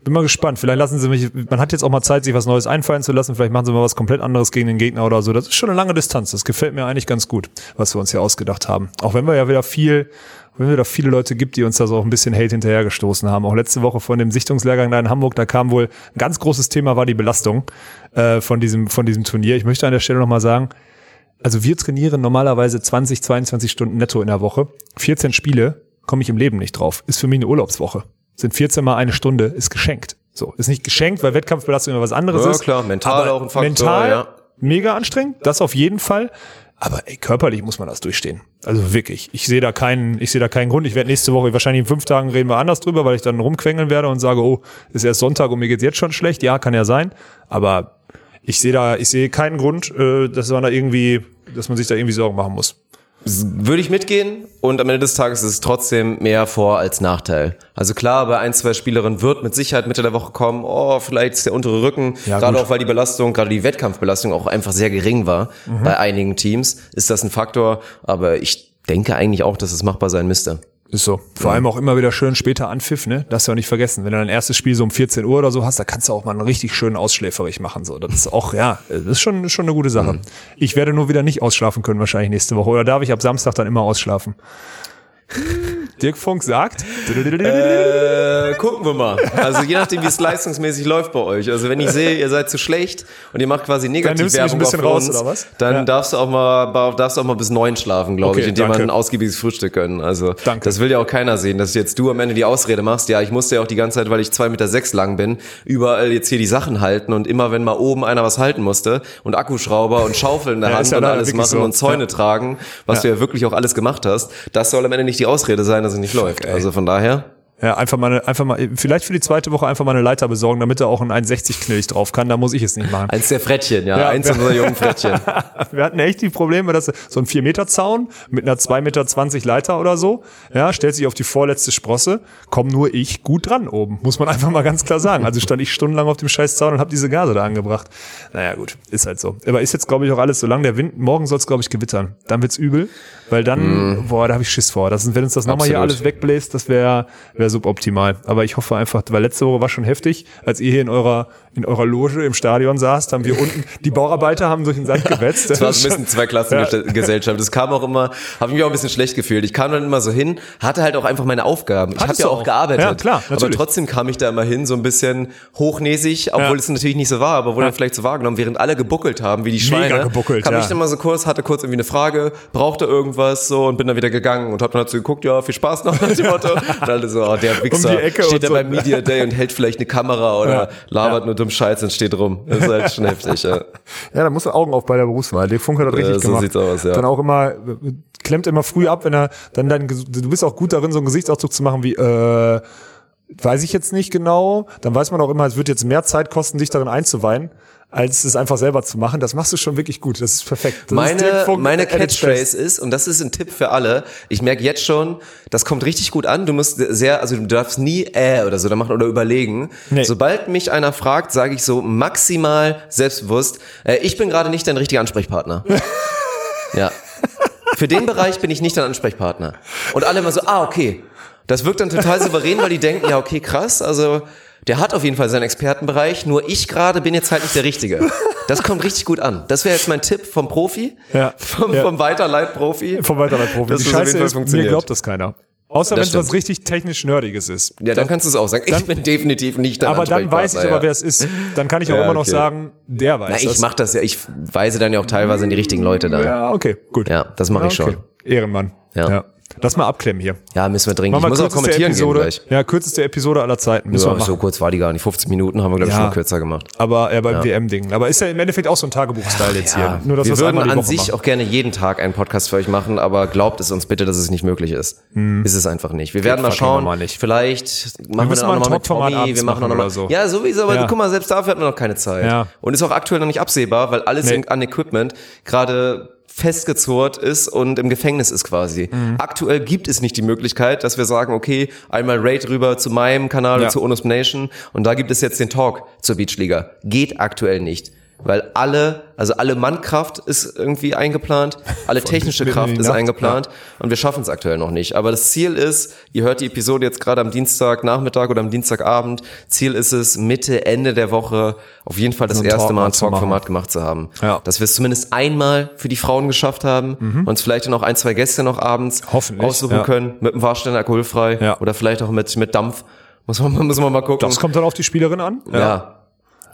bin mal gespannt. Vielleicht lassen sie mich, man hat jetzt auch mal Zeit, sich was Neues einfallen zu lassen. Vielleicht machen sie mal was komplett anderes gegen den Gegner oder so. Das ist schon eine lange Distanz. Das gefällt mir eigentlich ganz gut, was wir uns hier ausgedacht haben. Auch wenn wir ja wieder viel, wenn wir da viele Leute gibt, die uns da so auch ein bisschen Hate hinterhergestoßen haben. Auch letzte Woche von dem Sichtungslehrgang da in Hamburg, da kam wohl ein ganz großes Thema war die Belastung äh, von diesem, von diesem Turnier. Ich möchte an der Stelle nochmal sagen, also wir trainieren normalerweise 20, 22 Stunden netto in der Woche. 14 Spiele komme ich im Leben nicht drauf. Ist für mich eine Urlaubswoche. Sind 14 mal eine Stunde, ist geschenkt. So, ist nicht geschenkt, weil Wettkampfbelastung immer was anderes Ja, ist. klar, mental aber auch ein Faktor, Mental ja. mega anstrengend, das auf jeden Fall. Aber ey, körperlich muss man das durchstehen. Also wirklich. Ich sehe da keinen, ich sehe da keinen Grund. Ich werde nächste Woche, wahrscheinlich in fünf Tagen reden wir anders drüber, weil ich dann rumquengeln werde und sage, oh, ist erst Sonntag und mir geht's jetzt schon schlecht. Ja, kann ja sein. Aber ich sehe da, ich sehe keinen Grund, äh, dass man da irgendwie, dass man sich da irgendwie Sorgen machen muss. Würde ich mitgehen und am Ende des Tages ist es trotzdem mehr Vor- als Nachteil. Also klar, bei ein, zwei Spielerinnen wird mit Sicherheit Mitte der Woche kommen, oh, vielleicht ist der untere Rücken, Ja, gerade gut. auch weil die Belastung, gerade die Wettkampfbelastung auch einfach sehr gering war Mhm. bei einigen Teams, ist das ein Faktor, aber ich denke eigentlich auch, dass es machbar sein müsste. Ist so. Vor allem auch immer wieder schön später Anpfiff, ne? Das du ja nicht vergessen. Wenn du dein erstes Spiel so um 14 Uhr oder so hast, da kannst du auch mal einen richtig schönen ausschläferig machen. So, das ist auch, ja, das ist schon, schon eine gute Sache. Ich werde nur wieder nicht ausschlafen können, wahrscheinlich nächste Woche. Oder darf ich ab Samstag dann immer ausschlafen? Dirk Funk sagt. Äh, gucken wir mal. Also je nachdem, wie es leistungsmäßig läuft bei euch. Also wenn ich sehe, ihr seid zu schlecht und ihr macht quasi du mich ein Negativwerbung bisschen auf raus, uns, oder was? dann Ja. darfst du auch mal, darfst auch mal bis neun schlafen, glaube Okay, ich, indem man danke. ein ausgiebiges Frühstück gönnen. Also Danke. das will ja auch keiner sehen, dass jetzt du am Ende die Ausrede machst. Ja, ich musste ja auch die ganze Zeit, weil ich zwei Meter sechs lang bin, überall jetzt hier die Sachen halten und immer wenn mal oben einer was halten musste und Akkuschrauber und Schaufel in der Ja, Hand ja und alles machen so. und Zäune tragen, was du ja wirklich auch alles gemacht hast, das soll am Ende nicht die Ausrede sein, es nicht läuft. ey. Also von daher. Ja, einfach mal, eine, einfach mal, vielleicht für die zweite Woche einfach mal eine Leiter besorgen, damit er auch ein 1,60 Knilch drauf kann. Da muss ich es nicht machen. Eins der Frettchen, ja. Ja, Eins wir- unserer jungen Frettchen. Wir hatten echt die Probleme, dass so ein 4-Meter-Zaun mit einer 2,20 Meter Leiter oder so, ja, stellt sich auf die vorletzte Sprosse, komm nur ich gut dran oben. Muss man einfach mal ganz klar sagen. Also stand ich stundenlang auf dem scheiß Zaun und habe diese Gase da angebracht. Naja, gut, ist halt so. Aber ist jetzt, glaube ich, auch alles so lang. Der Wind, morgen soll es, glaube ich, gewittern. Dann wird's übel, weil dann, boah, da habe ich Schiss vor. Das, wenn uns das nochmal hier alles wegbläst, das wäre wär suboptimal. Aber ich hoffe einfach, weil letzte Woche war schon heftig, als ihr hier in eurer, in eurer Loge im Stadion saßt, haben wir unten, die Bauarbeiter haben durch den Sand gewetzt. Das war so ein bisschen Zweiklassengesellschaft. Das kam auch immer, habe ich mich auch ein bisschen schlecht gefühlt. Ich kam dann immer so hin, hatte halt auch einfach meine Aufgaben. Ich habe ja auch auch. gearbeitet. Ja, klar, aber natürlich. trotzdem kam ich da immer hin, so ein bisschen hochnäsig, obwohl Ja. es natürlich nicht so war, aber wurde Ja. vielleicht so wahrgenommen, während alle gebuckelt haben, wie die Mega Schweine. gebuckelt, kam ja. ich dann mal so kurz, hatte kurz irgendwie eine Frage, brauchte irgendwas so und bin dann wieder gegangen und hab dann so geguckt, ja, viel Spaß noch nach dem Motto. Und alle so, oh, der Wichser Um steht da so. beim Media Day und hält vielleicht eine Kamera oder Ja. labert nur dumm Scheiß und steht rum. Das ist halt schon heftig, ja. Ja, da musst du Augen auf bei der Berufswahl. Der Funke hat das richtig so gemacht. sieht's aus, ja. Dann auch immer, äh, klemmt immer früh ab, wenn er dann dein, du bist auch gut darin, so einen Gesichtsausdruck zu machen wie, äh, weiß ich jetzt nicht genau. Dann weiß man auch immer, es wird jetzt mehr Zeit kosten, dich darin einzuweihen, als es einfach selber zu machen. Das machst du schon wirklich gut. Das ist perfekt. Das ist Meine, Funk meine Catchphrase ist, und das ist ein Tipp für alle, ich merke jetzt schon, das kommt richtig gut an, du musst sehr, also du darfst nie äh oder so da machen oder überlegen. Nee. Sobald mich einer fragt, sage ich so maximal selbstbewusst, äh, ich bin gerade nicht dein richtiger Ansprechpartner. ja. Für den Bereich bin ich nicht dein Ansprechpartner. Und alle immer so, ah, okay. Das wirkt dann total souverän, weil die denken, ja, okay, krass, also der hat auf jeden Fall seinen Expertenbereich, nur ich gerade bin jetzt halt nicht der Richtige. Das kommt richtig gut an. Das wäre jetzt mein Tipp vom Profi, Ja. vom, Ja. vom Weiterleitprofi. Vom Weiterleitprofi. Die das jeden Scheiße ist, mir funktioniert. glaubt das keiner. Außer wenn es was richtig technisch Nerdiges ist. Ja, dann kannst du es auch sagen. Ich bin definitiv nicht dein Aber dann weiß ich aber, wer ja. es ist. Dann kann ich auch Ja, immer noch okay. sagen, der weiß Na, ich das. mach das ja, ich weise dann ja auch teilweise in die richtigen Leute da. Ja, Ja, okay, gut. das mache ich okay. schon. Ehrenmann. Ja. Lass mal abklemmen hier. Ja, müssen wir dringend. Machen Ich wir muss auch kommentieren gehen Episode. gleich. Ja, kürzeste Episode aller Zeiten. Müssen Ja, wir so kurz war die gar nicht. 15 Minuten haben wir, glaube ich, Ja. schon mal kürzer gemacht. Aber ja, beim WM-Ding. Aber ist ja im Endeffekt auch so ein Tagebuch-Style jetzt hier. Nur, dass wir würden an sich machen. auch gerne jeden Tag einen Podcast für euch machen, aber glaubt es uns bitte, dass es nicht möglich ist. Ist es einfach nicht. Wir werden mal schauen. normal nicht. Vielleicht machen wir, müssen dann mal auch ein noch mal mit Tommy. Wir machen auch machen noch mal oder so. Ja, sowieso, aber Ja. guck mal, selbst dafür hat man noch keine Zeit. Ja. Und ist auch aktuell noch nicht absehbar, weil alles an Equipment gerade festgezurrt ist und im Gefängnis ist quasi. Mhm. Aktuell gibt es nicht die Möglichkeit, dass wir sagen, okay, einmal Raid rüber zu meinem Kanal Ja. und zu Onus Nation und da gibt es jetzt den Talk zur Beachliga. Geht aktuell nicht. Weil alle, also alle Mannkraft ist irgendwie eingeplant, alle technische Kraft ist eingeplant und wir schaffen es aktuell noch nicht. Aber das Ziel ist, ihr hört die Episode jetzt gerade am Dienstagnachmittag oder am Dienstagabend. Ziel ist es, Mitte, Ende der Woche auf jeden Fall das So erste Mal ein. Talkformat gemacht zu haben. Ja. Dass wir es zumindest einmal für die Frauen geschafft haben, uns vielleicht noch ein, zwei Gäste noch abends Hoffentlich, aussuchen ja. können, mit einem Warstein alkoholfrei Ja. oder vielleicht auch mit, mit Dampf. Muss man, muss man mal gucken. Das kommt dann auf die Spielerin an. Ja.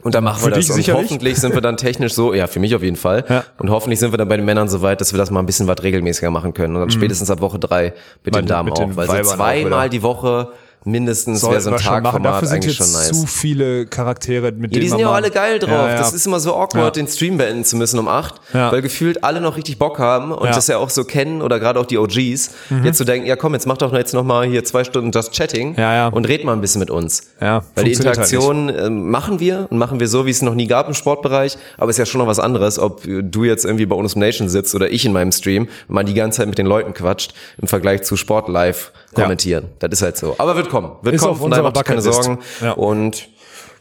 Und dann machen Für wir das. Und hoffentlich sind wir dann technisch so, ja, für mich auf jeden Fall. Ja. Und hoffentlich sind wir dann bei den Männern so weit, dass wir das mal ein bisschen was regelmäßiger machen können. Und dann spätestens ab Woche drei mit Bei den Damen mit auch. den Weil so zweimal die Woche mindestens wäre so ein. Tagformat Dafür sind eigentlich jetzt schon nice. zu viele Charaktere, mit Ja, denen die sind ja auch alle geil drauf. Ja, ja. Das ist immer so awkward, den Stream beenden zu müssen um acht, Ja. weil gefühlt alle noch richtig Bock haben und. Mhm. das ja auch so kennen oder gerade auch die OGs, jetzt zu denken, ja komm, jetzt mach doch jetzt noch mal hier zwei Stunden Just Chatting Ja, ja. und red mal ein bisschen mit uns. Ja, weil die halt Interaktion ähm, machen wir und machen wir so, wie es noch nie gab im Sportbereich, aber ist ja schon noch was anderes, ob du jetzt irgendwie bei im Nation sitzt oder ich in meinem Stream und man die ganze Zeit mit den Leuten quatscht im Vergleich zu Sport live kommentieren. Das ist halt so. Aber wird kommen. Wird Ist kommen, auf von daher macht euch keine. Sorgen. Ja. Und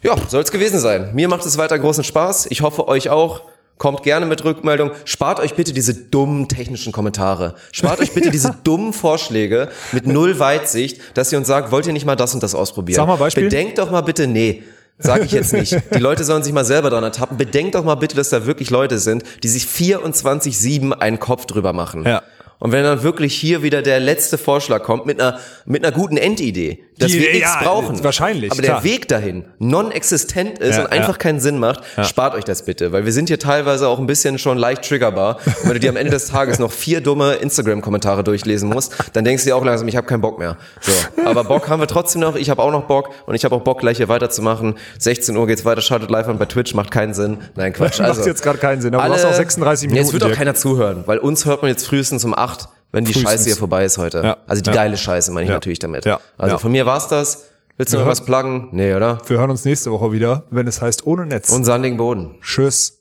ja, soll es gewesen sein. Mir macht es weiter großen Spaß. Ich hoffe euch auch. Kommt gerne mit Rückmeldung. Spart euch bitte diese dummen technischen Kommentare. Spart euch bitte diese dummen Vorschläge mit null Weitsicht, dass ihr uns sagt, wollt ihr nicht mal das und das ausprobieren? Sag mal Beispiel. Bedenkt doch mal bitte, nee. Sag ich jetzt nicht. Die Leute sollen sich mal selber dran ertappen. Bedenkt doch mal bitte, dass da wirklich Leute sind, die sich 24-7 einen Kopf drüber machen. Ja. Und wenn dann wirklich hier wieder der letzte Vorschlag kommt mit einer, mit einer guten Endidee, dass Die- wir nichts ja, brauchen. wahrscheinlich, Aber klar. der Weg dahin non-existent ist Ja, und einfach ja. keinen Sinn macht, spart euch das bitte. Weil wir sind hier teilweise auch ein bisschen schon leicht triggerbar. Und wenn du dir am Ende des Tages noch vier dumme Instagram-Kommentare durchlesen musst, dann denkst du dir auch langsam, ich habe keinen Bock mehr. So. Aber Bock haben wir trotzdem noch. Ich habe auch noch Bock und ich habe auch Bock, gleich hier weiterzumachen. 16 Uhr geht's weiter, schaltet live an bei Twitch, macht keinen Sinn. Nein, Quatsch. Also, Macht jetzt gerade keinen Sinn, aber du hast auch 36 Ja, Minuten. Jetzt wird auch keiner zuhören, weil uns hört man jetzt frühestens um 8, wenn die Frühestens. Scheiße hier vorbei ist heute. Ja. Also die Ja. geile Scheiße meine ich Ja. natürlich damit. Ja. Also von mir war's das. Willst du Wir noch was pluggen? Nee, oder? Wir hören uns nächste Woche wieder, wenn es heißt ohne Netz. Und sandigen Boden. Tschüss.